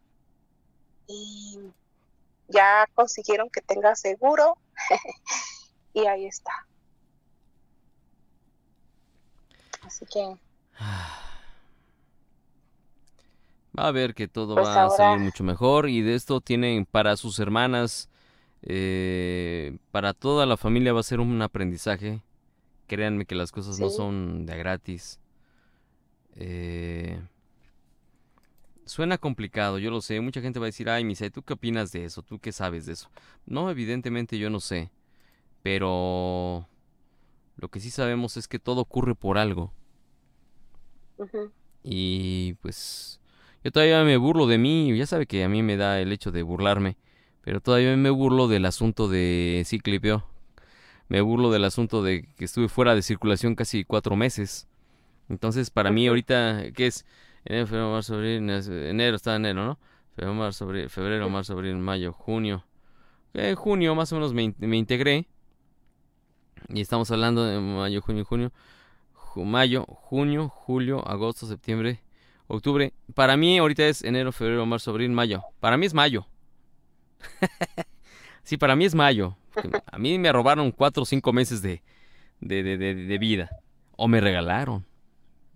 y ya consiguieron que tenga seguro <laughs> y ahí está. Así que <sighs> Va a ver que todo Pues va a salir mucho mejor y de esto tienen para sus hermanas, eh, para toda la familia va a ser un aprendizaje. Créanme que las cosas no son de gratis. Eh, suena complicado, yo lo sé. Mucha gente va a decir, ay, Misa, ¿tú qué opinas de eso? ¿Tú qué sabes de eso? No, evidentemente yo no sé. Pero lo que sí sabemos es que todo ocurre por algo. Y pues yo todavía me burlo de mí, ya sabe que a mí me da el hecho de burlarme, pero todavía me burlo del asunto de ciclipeo. Me burlo del asunto de que estuve fuera de circulación casi cuatro meses. Entonces, para mí ahorita, ¿qué es? Enero, febrero, marzo, abril, enero está enero, ¿no? Febrero, marzo, abril, febrero, marzo, abril, mayo, junio. En junio más o menos me, me integré. Y estamos hablando de mayo, junio, junio. Ju- mayo, junio, julio, agosto, septiembre, octubre. Para mí ahorita es enero, febrero, marzo, abril, mayo. Para mí es mayo. <laughs> sí, para mí es mayo. A mí me robaron cuatro o cinco meses de, de, de- de vida. O me regalaron.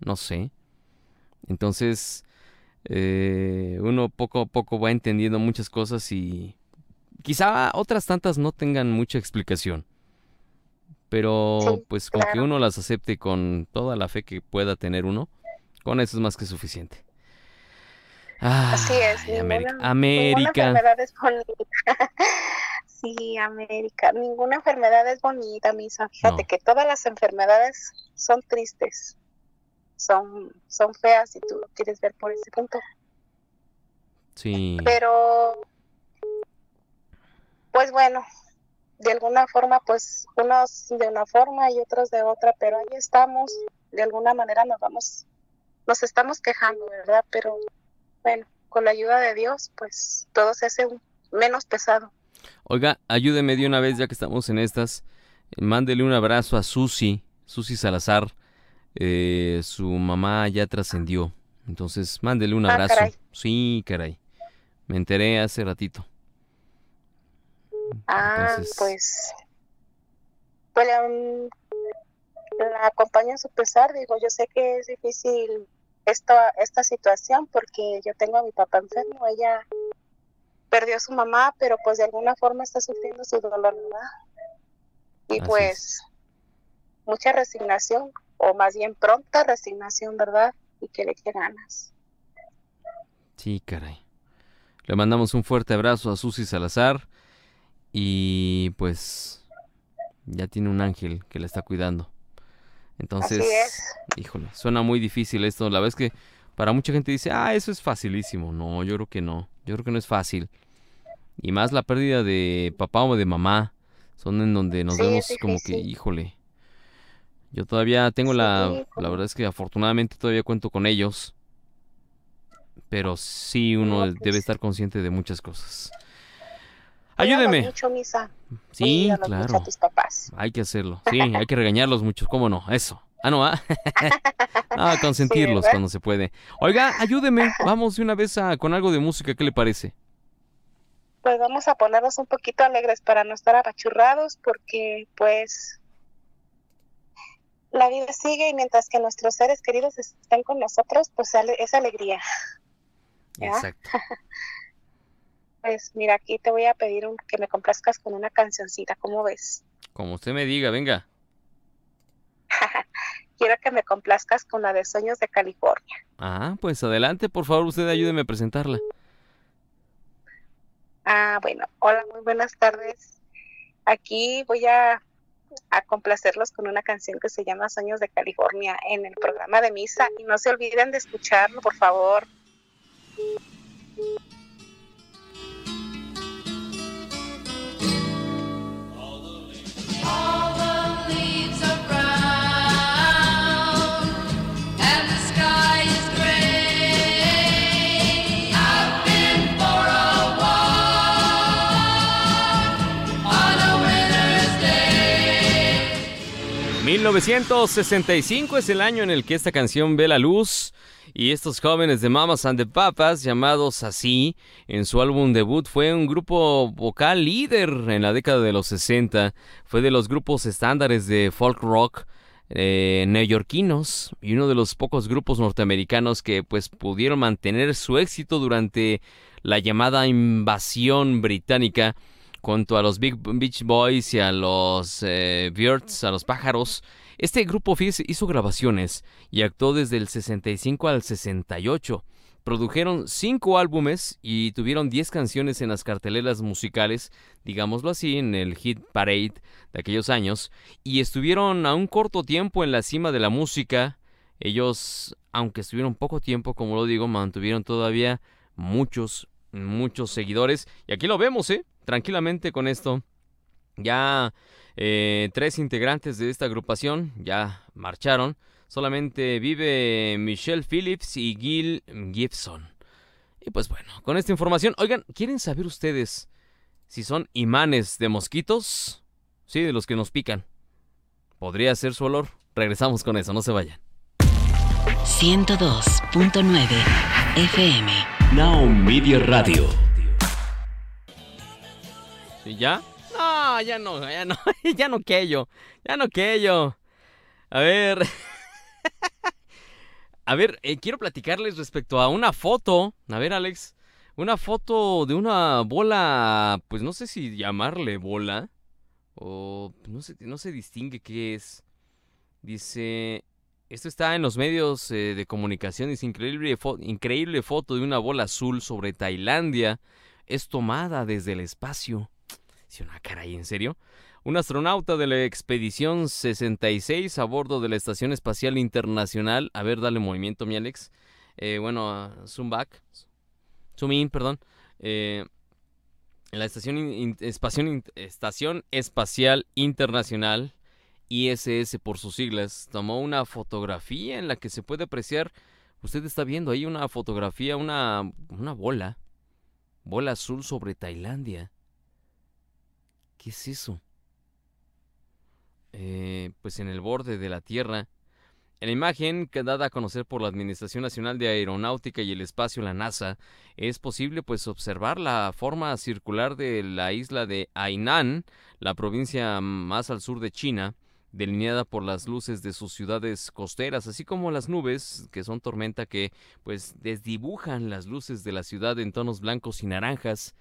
No sé. Entonces, eh, uno poco a poco va entendiendo muchas cosas y quizá otras tantas no tengan mucha explicación. Pero Sí, pues con que uno las acepte con toda la fe que pueda tener uno, Con eso es más que suficiente. Así es. Ay, América. Ninguna, América. ninguna enfermedad es bonita. <laughs> sí, América. Ninguna enfermedad es bonita, misa. Fíjate No. que todas las enfermedades son tristes. Son, son feas si tú lo quieres ver por ese punto. Sí. Pero, pues bueno, de alguna forma, pues unos de una forma y otros de otra, pero ahí estamos. De alguna manera nos vamos, nos estamos quejando, ¿verdad? Pero bueno, con la ayuda de Dios, pues todo se hace un- menos pesado. Oiga, ayúdeme de una vez ya que estamos en estas. Eh, Mándele un abrazo a Susi, Susi Salazar. Eh, su mamá ya trascendió. Entonces, mándele un Ah, abrazo. caray. Sí, caray. Me enteré hace ratito. Ah, Entonces- pues, pues la, la acompaño en su pesar. Digo, yo sé que es difícil esta, esta situación porque yo tengo a mi papá enfermo. Ella perdió a su mamá, pero pues de alguna forma está sufriendo su dolor, ¿verdad? Y Así pues mucha resignación, o más bien pronta resignación, ¿verdad? Y que le eche ganas. Sí, caray. Le mandamos un fuerte abrazo a Susi Salazar. Y pues ya tiene un ángel que la está cuidando. Entonces, Así es. híjole, suena muy difícil esto. La es que para mucha gente dice, ah, eso es facilísimo. No, yo creo que no. Yo creo que no es fácil. Y más la pérdida de papá o de mamá. Son en donde nos Sí, vemos como que, híjole. Yo todavía tengo Sí, la... La verdad es que afortunadamente todavía cuento con ellos. Pero sí uno No, pues. debe estar consciente de muchas cosas. Ayúdeme. mucho, Misa. Sí, mucho claro. a tus papás. Hay que hacerlo. Sí, <laughs> hay que regañarlos mucho. ¿Cómo no? Eso. Ah, no, ah. <laughs> ah, consentirlos cuando se puede. Oiga, ayúdeme. Vamos de una vez a, con algo de música. ¿Qué le parece? Pues vamos a ponernos un poquito alegres para no estar apachurrados porque pues la vida sigue y mientras que nuestros seres queridos estén con nosotros, pues es alegría. ¿Ya? Exacto. <laughs> Pues mira, aquí te voy a pedir un- que me complazcas con una cancioncita, ¿cómo ves? Como usted me diga, venga. <laughs> Quiero que me complazcas con la de Sueños de California. Ah, pues adelante, por favor, usted ayúdeme a presentarla. Ah, bueno, hola, muy buenas tardes. Aquí voy a, a complacerlos con una canción que se llama Sueños de California en el programa de misa y no se olviden de escucharlo, por favor. 1965 es el año en el que esta canción ve la luz y estos jóvenes de Mamas and the Papas, llamados así, en su álbum debut fue un grupo vocal líder en la década de los 60, fue de los grupos estándares de folk rock eh, neoyorquinos y uno de los pocos grupos norteamericanos que pues pudieron mantener su éxito durante la llamada invasión británica junto a los Big Beach Boys y a los eh, Birds, a los pájaros. Este grupo hizo grabaciones y actuó desde el 65 al 68. Produjeron cinco álbumes y tuvieron 10 canciones en las carteleras musicales, digámoslo así, en el Hit Parade de aquellos años, y estuvieron a un corto tiempo en la cima de la música. Ellos, aunque estuvieron poco tiempo, como lo digo, mantuvieron todavía muchos, muchos seguidores. Y aquí lo vemos, ¿eh? Tranquilamente con esto. Ya eh, tres integrantes de esta agrupación ya marcharon. Solamente vive Michelle Phillips y Gil Gibson. Y pues bueno, con esta información, oigan, ¿quieren saber ustedes si son imanes de mosquitos? Sí, de los que nos pican. ¿Podría ser su olor? Regresamos con eso, no se vayan. 102.9 FM. Now Media Radio. ¿Y ya? No, ya no, ya no, <laughs> ya no yo, ya no yo. A ver. <laughs> A ver, eh, quiero platicarles respecto a una foto. A ver, Alex. Una foto de una bola, pues no sé si llamarle bola. O no sé, no se distingue qué es. Dice, Esto está en los medios eh, de comunicación. Es increíble, increíble foto de una bola azul sobre Tailandia. Es tomada desde el espacio. Sí, una caray, ¿en serio? Un astronauta de la expedición 66 a bordo de la Estación Espacial Internacional. A ver, dale movimiento, mi Alex. Eh, bueno, ah, zoom back. Zoom in, perdón. Eh, la Estación, Estación Espacial Internacional, ISS por sus siglas, tomó una fotografía en la que se puede apreciar, usted está viendo ahí una fotografía, una, una bola, bola azul sobre Tailandia. ¿Qué es eso? Eh, pues en el borde de la Tierra. En la imagen dada a conocer por la Administración Nacional de Aeronáutica y el Espacio, la NASA, es posible pues observar la forma circular de la isla de Hainan, la provincia más al sur de China, delineada por las luces de sus ciudades costeras, así como las nubes, que son tormenta que pues desdibujan las luces de la ciudad en tonos blancos y naranjas.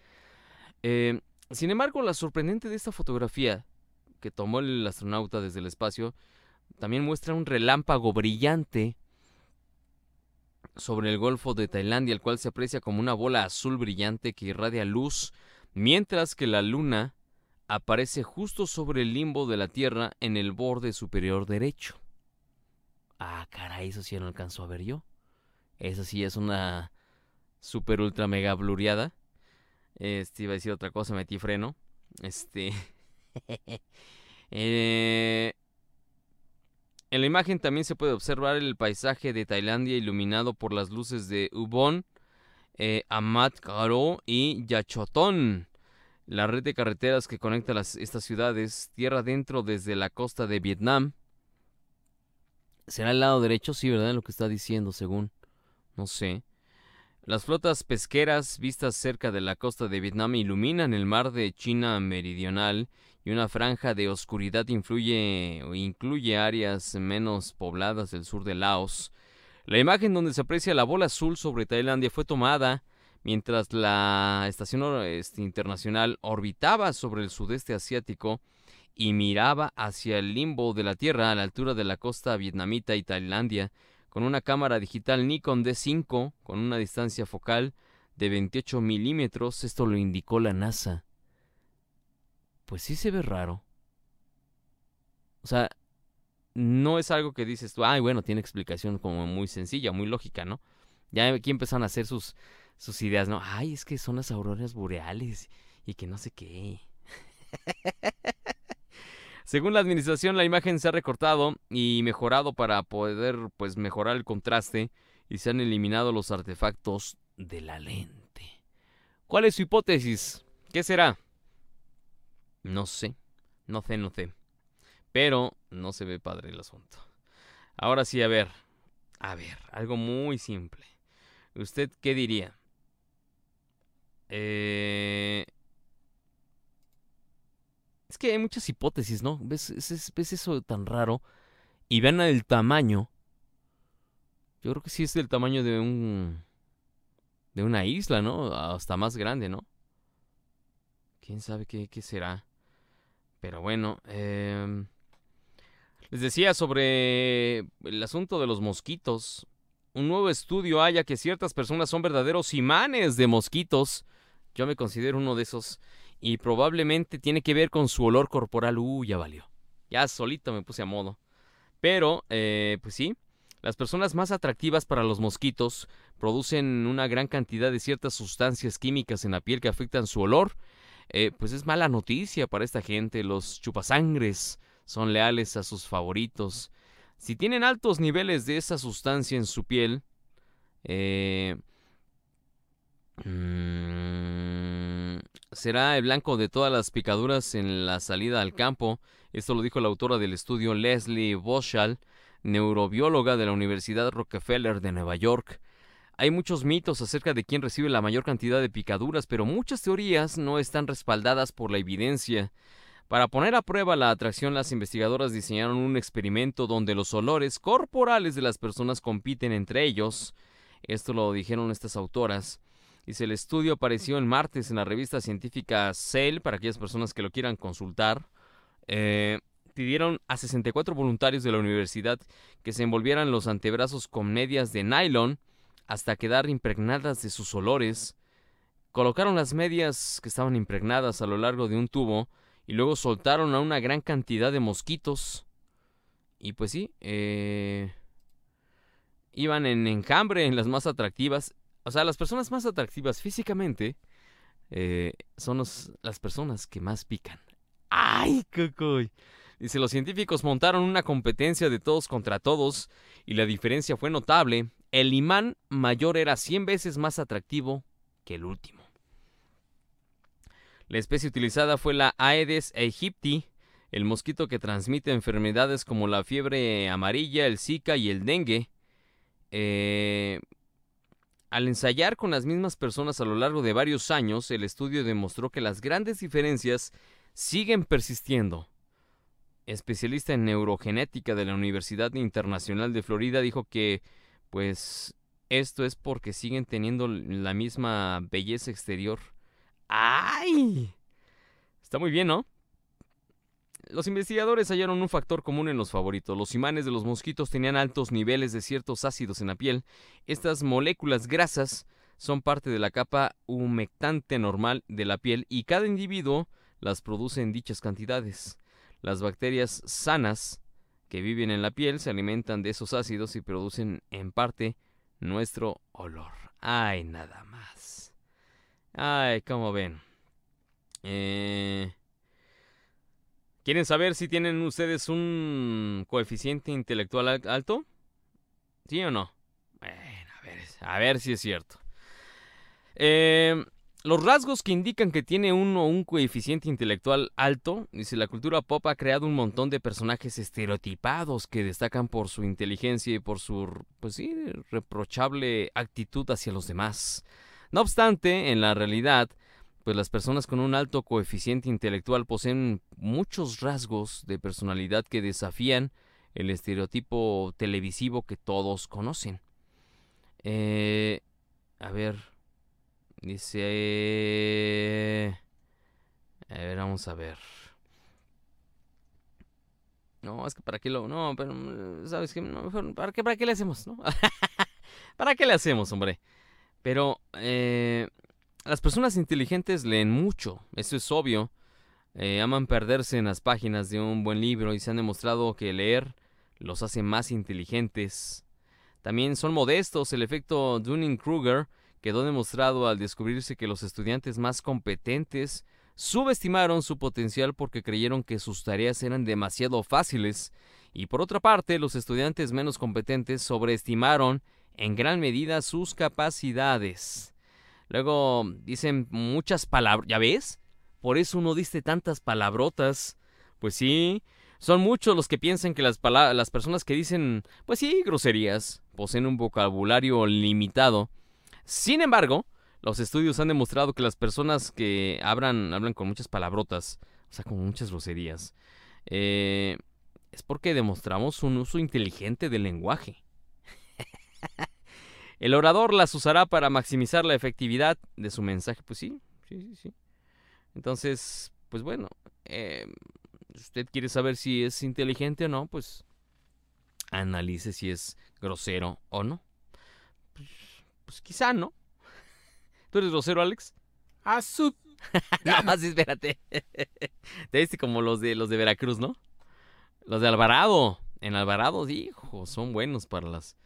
Eh, sin embargo, la sorprendente de esta fotografía que tomó el astronauta desde el espacio también muestra un relámpago brillante sobre el Golfo de Tailandia, el cual se aprecia como una bola azul brillante que irradia luz, mientras que la luna aparece justo sobre el limbo de la Tierra en el borde superior derecho. Ah, caray, eso sí no alcanzó a ver yo. Esa sí es una super ultra mega blureada. Este iba a decir otra cosa, metí freno. Este. <laughs> eh, en la imagen también se puede observar el paisaje de Tailandia iluminado por las luces de Ubon, eh, Karo y Yachoton. La red de carreteras que conecta las, estas ciudades, tierra adentro desde la costa de Vietnam. ¿Será el lado derecho? Sí, ¿verdad? Lo que está diciendo, según. No sé. Las flotas pesqueras vistas cerca de la costa de Vietnam iluminan el mar de China meridional y una franja de oscuridad influye o incluye áreas menos pobladas del sur de Laos. La imagen donde se aprecia la bola azul sobre Tailandia fue tomada mientras la estación este, internacional orbitaba sobre el sudeste asiático y miraba hacia el limbo de la Tierra a la altura de la costa vietnamita y Tailandia con una cámara digital Nikon D5 con una distancia focal de 28 milímetros. Esto lo indicó la NASA. Pues sí se ve raro. O sea, no es algo que dices tú, ay, bueno, tiene explicación como muy sencilla, muy lógica, ¿no? Ya aquí empezaron a hacer sus, sus ideas, ¿no? Ay, es que son las auroras boreales y que no sé qué. <laughs> Según la administración, la imagen se ha recortado y mejorado para poder, pues, mejorar el contraste y se han eliminado los artefactos de la lente. ¿Cuál es su hipótesis? ¿Qué será? No sé, no sé, no sé. Pero no se ve padre el asunto. Ahora sí, a ver, a ver, algo muy simple. ¿Usted qué diría? Eh... Es que hay muchas hipótesis, ¿no? ¿Ves, es- ves eso tan raro? Y vean el tamaño. Yo creo que sí es del tamaño de un... De una isla, ¿no? Hasta más grande, ¿no? ¿Quién sabe qué, será? Pero bueno, em, les decía sobre el asunto de los mosquitos. Un nuevo estudio halla que ciertas personas son verdaderos imanes de mosquitos. Yo me considero uno de esos. Y probablemente tiene que ver con su olor corporal. Uh, ya valió. Ya solito me puse a modo. Pero, eh, pues sí, las personas más atractivas para los mosquitos producen una gran cantidad de ciertas sustancias químicas en la piel que afectan su olor. Eh, pues es mala noticia para esta gente. Los chupasangres son leales a sus favoritos. Si tienen altos niveles de esa sustancia en su piel, eh, mm, será el blanco de todas las picaduras en la salida al campo. Esto lo dijo la autora del estudio Leslie Boschall, neurobióloga de la Universidad Rockefeller de Nueva York. Hay muchos mitos acerca de quién recibe la mayor cantidad de picaduras, pero muchas teorías no están respaldadas por la evidencia. Para poner a prueba la atracción, las investigadoras diseñaron un experimento donde los olores corporales de las personas compiten entre ellos. Esto lo dijeron estas autoras. Dice, el estudio apareció el martes en la revista científica Cell, para aquellas personas que lo quieran consultar. Eh, pidieron a 64 voluntarios de la universidad que se envolvieran los antebrazos con medias de nylon hasta quedar impregnadas de sus olores. Colocaron las medias que estaban impregnadas a lo largo de un tubo y luego soltaron a una gran cantidad de mosquitos. Y pues sí, eh, iban en enjambre en las más atractivas. O sea, las personas más atractivas físicamente eh, son los- las personas que más pican. ¡Ay, cocoy! Dice, los científicos montaron una competencia de todos contra todos y la diferencia fue notable. El imán mayor era 100 veces más atractivo que el último. La especie utilizada fue la Aedes aegypti, el mosquito que transmite enfermedades como la fiebre amarilla, el Zika y el dengue. Eh, al ensayar con las mismas personas a lo largo de varios años, el estudio demostró que las grandes diferencias siguen persistiendo. Especialista en neurogenética de la Universidad Internacional de Florida dijo que, pues, esto es porque siguen teniendo la misma belleza exterior. ¡Ay! Está muy bien, ¿no? Los investigadores hallaron un factor común en los favoritos. Los imanes de los mosquitos tenían altos niveles de ciertos ácidos en la piel. Estas moléculas grasas son parte de la capa humectante normal de la piel y cada individuo las produce en dichas cantidades. Las bacterias sanas que viven en la piel se alimentan de esos ácidos y producen en parte nuestro olor. Ay, nada más. Ay, como ven. Eh, ¿Quieren saber si tienen ustedes un coeficiente intelectual al- alto? ¿Sí o no? Bueno, a ver, si es cierto. Eh, los rasgos que indican que tiene uno un coeficiente intelectual alto, dice la cultura pop ha creado un montón de personajes estereotipados que destacan por su inteligencia y por su, pues sí, reprochable actitud hacia los demás. No obstante, en la realidad, pues las personas con un alto coeficiente intelectual poseen muchos rasgos de personalidad que desafían el estereotipo televisivo que todos conocen. Eh, a ver, dice... A ver, vamos a ver. No, es que para qué lo... No, pero... mm, ¿Sabes qué? ¿para, qué, ¿Para qué le hacemos? <laughs> ¿Para qué le hacemos, hombre? Pero... Eh, las personas inteligentes leen mucho, eso es obvio. Eh, aman perderse en las páginas de un buen libro y se han demostrado que leer los hace más inteligentes. También son modestos. El efecto Dunning-Kruger quedó demostrado al descubrirse que los estudiantes más competentes subestimaron su potencial porque creyeron que sus tareas eran demasiado fáciles. Y por otra parte, los estudiantes menos competentes sobreestimaron en gran medida sus capacidades. Luego dicen muchas palabras, ¿ya ves? Por eso no diste tantas palabrotas. Pues sí, son muchos los que piensan que las, las personas que dicen, pues sí, groserías, poseen un vocabulario limitado. Sin embargo, los estudios han demostrado que las personas que hablan, hablan con muchas palabrotas, o sea, con muchas groserías, eh, es porque demostramos un uso inteligente del lenguaje. El orador las usará para maximizar la efectividad de su mensaje. Pues sí, sí, sí, sí. Entonces, pues bueno, eh, usted quiere saber si es inteligente o no, pues analice si es grosero o no. Pues, pues quizá no. ¿Tú eres grosero, Alex? ¡A su! <laughs> no, sí, espérate. Te viste como los de los de Veracruz, ¿no? Los de Alvarado. En Alvarado, hijo, son buenos para las.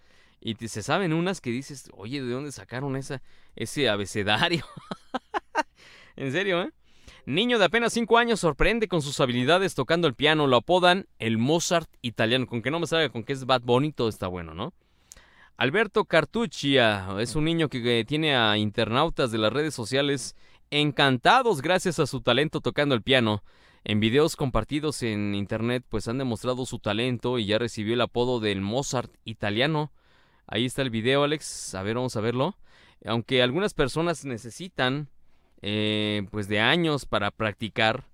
Y te- se saben unas que dices, oye, ¿de dónde sacaron esa, ese abecedario? <laughs> en serio, ¿eh? Niño de apenas 5 años sorprende con sus habilidades tocando el piano. Lo apodan el Mozart italiano. Con que no me salga con que es Bad Bunny, todo está bueno, ¿no? Alberto Cartuccia es un niño que, que tiene a internautas de las redes sociales encantados gracias a su talento tocando el piano. En videos compartidos en internet pues han demostrado su talento y ya recibió el apodo del Mozart italiano. Ahí está el video, Alex. A ver, vamos a verlo. Aunque algunas personas necesitan eh, pues de años para practicar,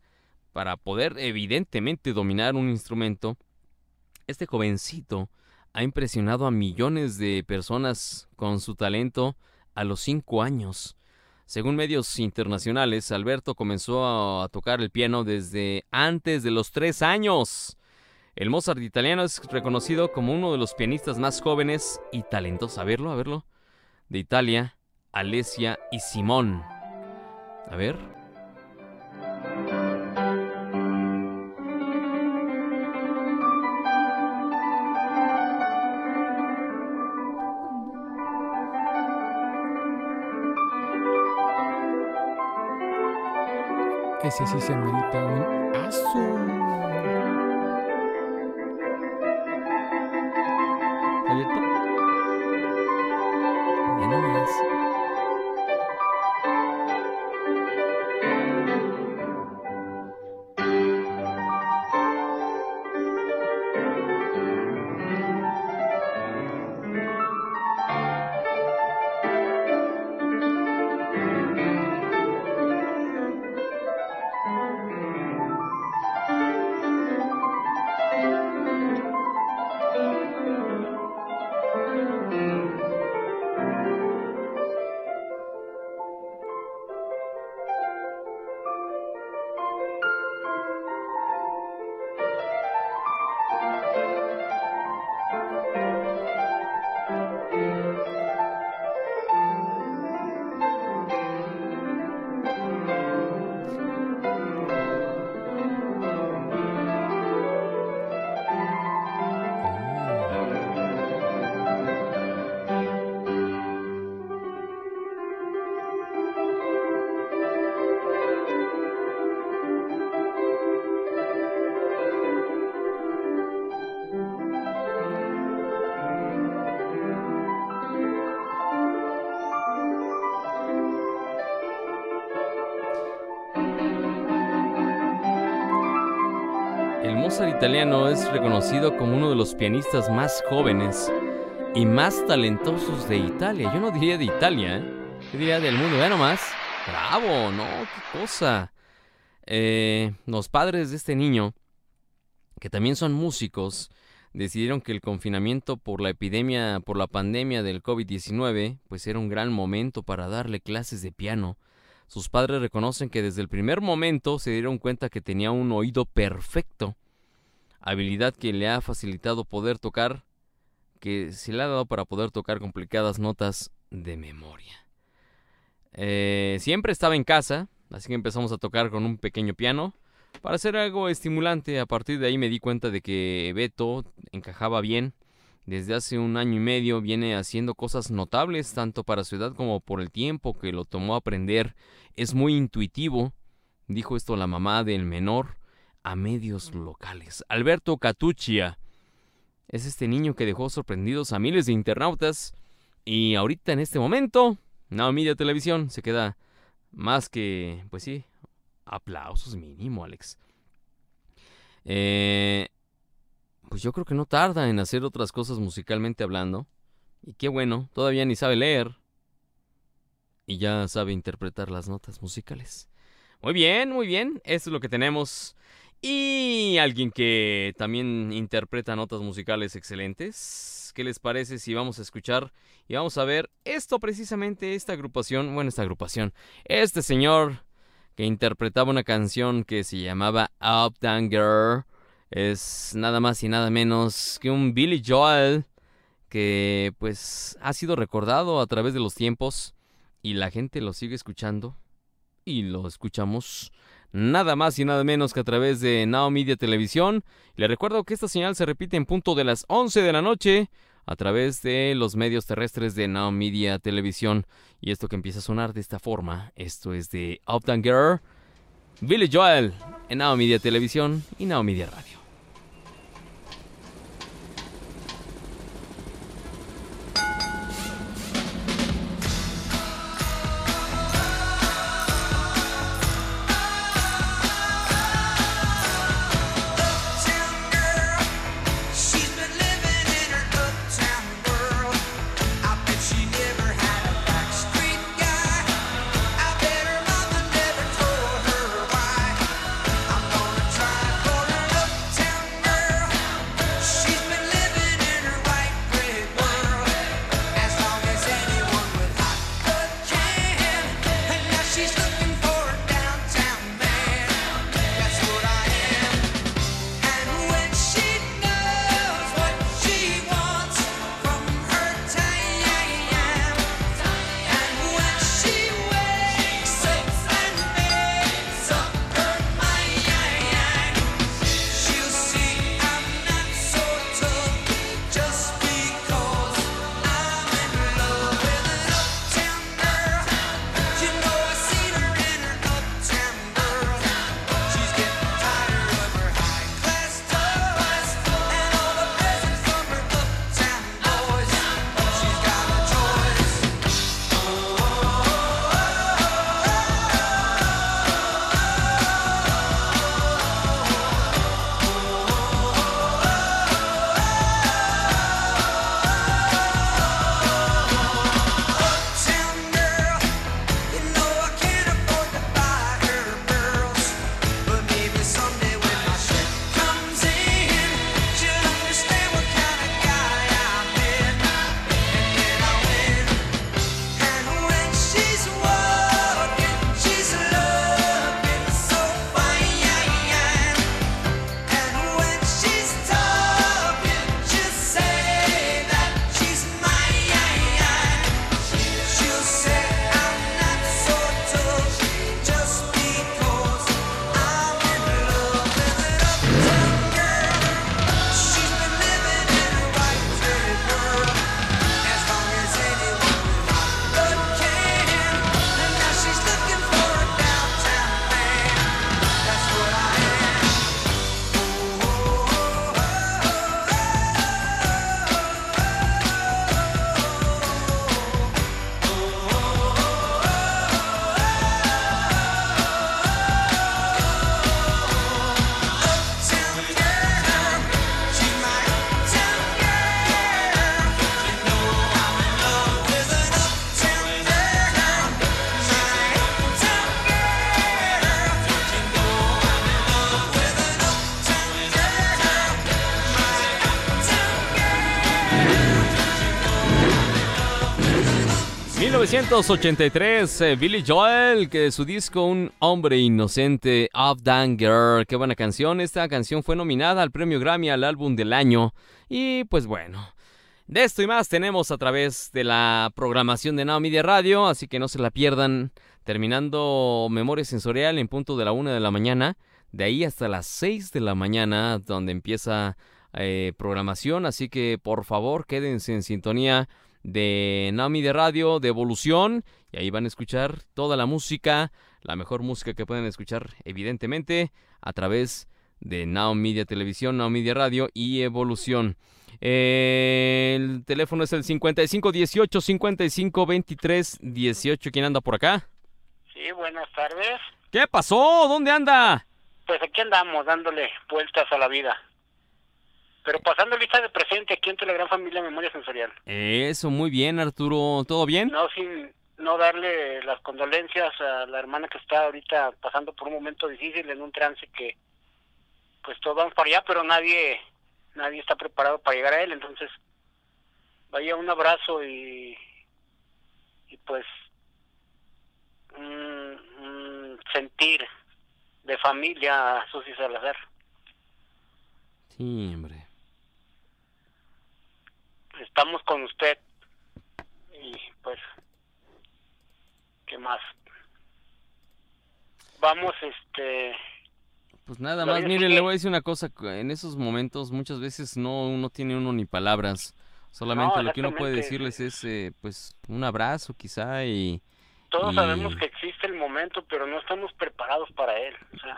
para poder evidentemente dominar un instrumento, este jovencito ha impresionado a millones de personas con su talento a los 5 años. Según medios internacionales, Alberto comenzó a, tocar el piano desde antes de los 3 años. El Mozart italiano es reconocido como uno de los pianistas más jóvenes y talentosos. A verlo, a verlo. De Italia, Alessia y Simón. A ver. Ese sí se merita un azul. ¿Abierto? Ve nomás. Italiano es reconocido como uno de los pianistas más jóvenes y más talentosos de Italia. Yo no diría de Italia, ¿eh? Yo diría del mundo. Vean nomás. Bravo, ¿no? Qué cosa. Eh, los padres de este niño, que también son músicos, decidieron que el confinamiento por la epidemia, por la pandemia del COVID-19, pues era un gran momento para darle clases de piano. Sus padres reconocen que desde el primer momento se dieron cuenta que tenía un oído perfecto, habilidad que le ha facilitado poder tocar, que se le ha dado para poder tocar complicadas notas de memoria. Eh, siempre estaba en casa, así que empezamos a tocar con un pequeño piano para hacer algo estimulante. A partir de ahí me di cuenta de que Beto encajaba bien. Desde hace un año y medio viene haciendo cosas notables, tanto para su edad como por el tiempo que lo tomó aprender. Es muy intuitivo, dijo esto la mamá del menor a medios locales. Alberto Catuccia es este niño que dejó sorprendidos a miles de internautas y ahorita en este momento, Now Media Televisión se queda más que, pues sí, aplausos mínimo, Alex. Eh, pues yo creo que no tarda en hacer otras cosas musicalmente hablando. Y qué bueno, todavía ni sabe leer. Y ya sabe interpretar las notas musicales. Muy bien, muy bien. Eso es lo que tenemos. Y alguien que también interpreta notas musicales excelentes. ¿Qué les parece si vamos a escuchar y vamos a ver esto precisamente, esta agrupación, bueno, esta agrupación, este señor que interpretaba una canción que se llamaba Uptown Girl es nada más y nada menos que un Billy Joel que pues ha sido recordado a través de los tiempos y la gente lo sigue escuchando y lo escuchamos nada más y nada menos que a través de Now Media Televisión. Le recuerdo que esta señal se repite en punto de las 11 de la noche a través de los medios terrestres de Now Media Televisión. Y esto que empieza a sonar de esta forma, esto es de Uptown Girl, Billy Joel en Now Media Televisión y Now Media Radio. 1983, eh, Billy Joel, que su disco Un hombre inocente, Of Dan Girl. Qué buena canción. Esta canción fue nominada al premio Grammy al álbum del año. Y pues bueno, de esto y más tenemos a través de la programación de Now Media Radio, así que no se la pierdan. Terminando Memoria Sensorial en punto de la una de la mañana, de ahí hasta las 6 de la mañana, donde empieza eh, programación. Así que por favor quédense en sintonía de Now Media Radio, de Evolución, y ahí van a escuchar toda la música, la mejor música que pueden escuchar, evidentemente, a través de Now Media Televisión, Now Media Radio y Evolución. Eh, el teléfono es el 55 18 55 23 18. ¿Quién anda por acá? Sí, buenas tardes. ¿Qué pasó? ¿Dónde anda? Pues aquí andamos dándole vueltas a la vida. Pero pasando lista de presente aquí entre la gran familia Memoria Sensorial. Eso, muy bien, Arturo. ¿Todo bien? No sin no darle las condolencias a la hermana que está ahorita pasando por un momento difícil en un trance que pues todos vamos para allá, pero nadie nadie está preparado para llegar a él, entonces vaya un abrazo y y pues un, un sentir de familia a Susi Salazar. Sí, hombre. Estamos con usted y pues qué más vamos este Pues nada más, mire, le voy a decir una cosa. En esos momentos muchas veces no uno tiene uno ni palabras. Solamente No, lo que uno puede decirles es, eh, pues, un abrazo quizá y... todos y- sabemos que existe el momento pero no estamos preparados para él o sea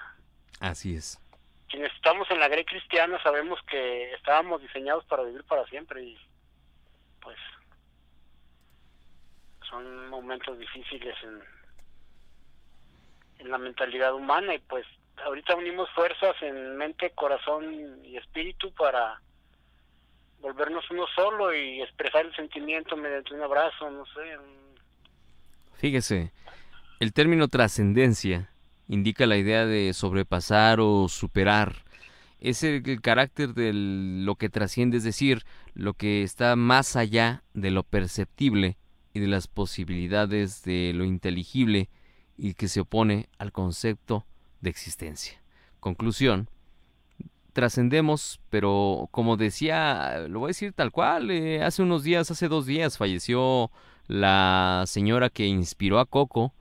Así es. quienes estamos en la grey cristiana sabemos que estábamos diseñados para vivir para siempre y pues son momentos difíciles en en la mentalidad humana y pues ahorita unimos fuerzas en mente, corazón y espíritu para volvernos uno solo y expresar el sentimiento mediante un abrazo, no sé, Fíjese, el término trascendencia indica la idea de sobrepasar o superar. Es el, carácter de lo que trasciende, es decir, lo que está más allá de lo perceptible y de las posibilidades de lo inteligible y que se opone al concepto de existencia. Conclusión, trascendemos, pero como decía, lo voy a decir tal cual, eh, hace unos días, hace dos días, falleció la señora que inspiró a Coco,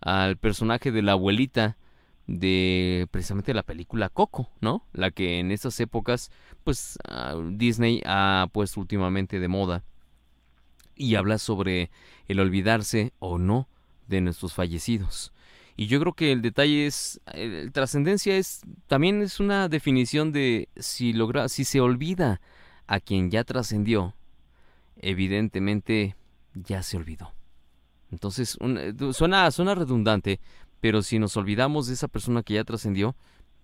al personaje de la abuelita de precisamente la película Coco, ¿no? La que en estas épocas, pues ah, Disney ha puesto últimamente de moda y habla sobre el olvidarse o no de nuestros fallecidos. Y yo creo que el detalle es, el, el trascendencia es, también es una definición de si logra, si se olvida a quien ya trascendió, evidentemente ya se olvidó. Entonces, eh, suena, suena redundante, pero si nos olvidamos de esa persona que ya trascendió,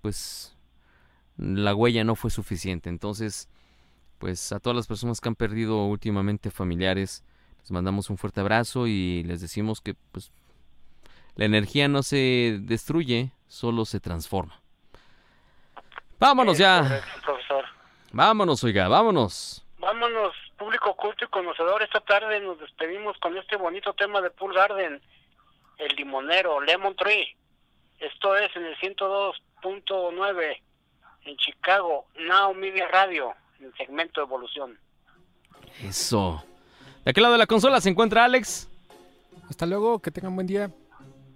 pues la huella no fue suficiente. Entonces, pues a todas las personas que han perdido últimamente familiares, les mandamos un fuerte abrazo y les decimos que pues la energía no se destruye, solo se transforma. Vámonos ya. Vámonos, oiga, vámonos. Vámonos, público culto y conocedor. Esta tarde nos despedimos con este bonito tema de Pool Garden, el limonero, Lemon Tree. Esto es en el 102.9 en Chicago, Now Media Radio, en el segmento Evolución. Eso. De aquel lado de la consola se encuentra Alex. Hasta luego, que tengan buen día.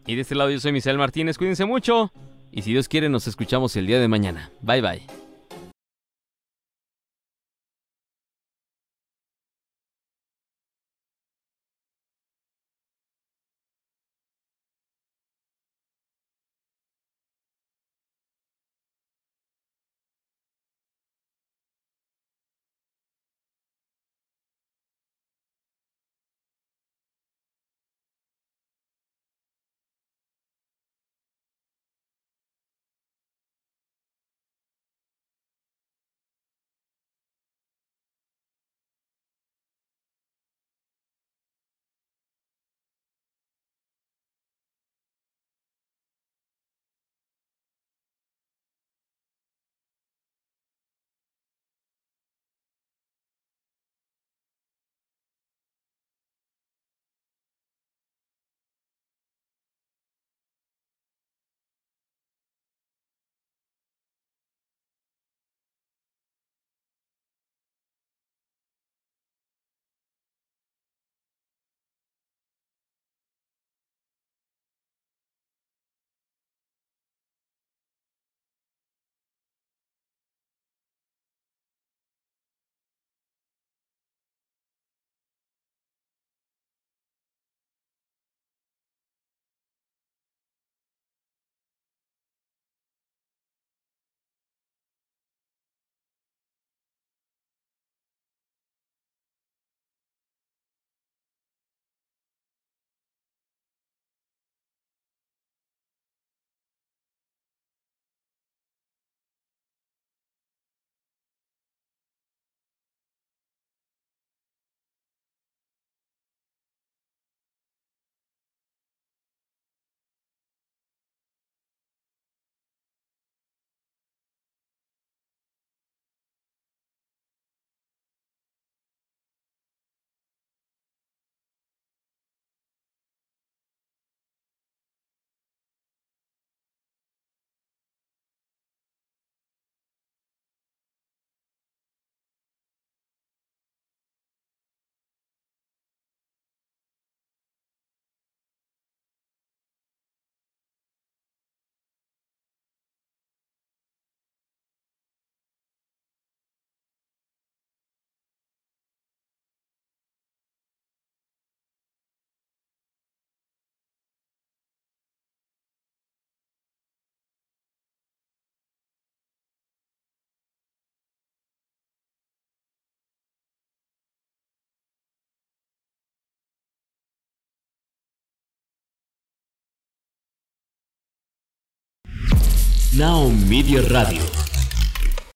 Y de este lado yo soy Misael Martínez. Cuídense mucho. Y si Dios quiere, nos escuchamos el día de mañana. Bye bye. Now Media Radio.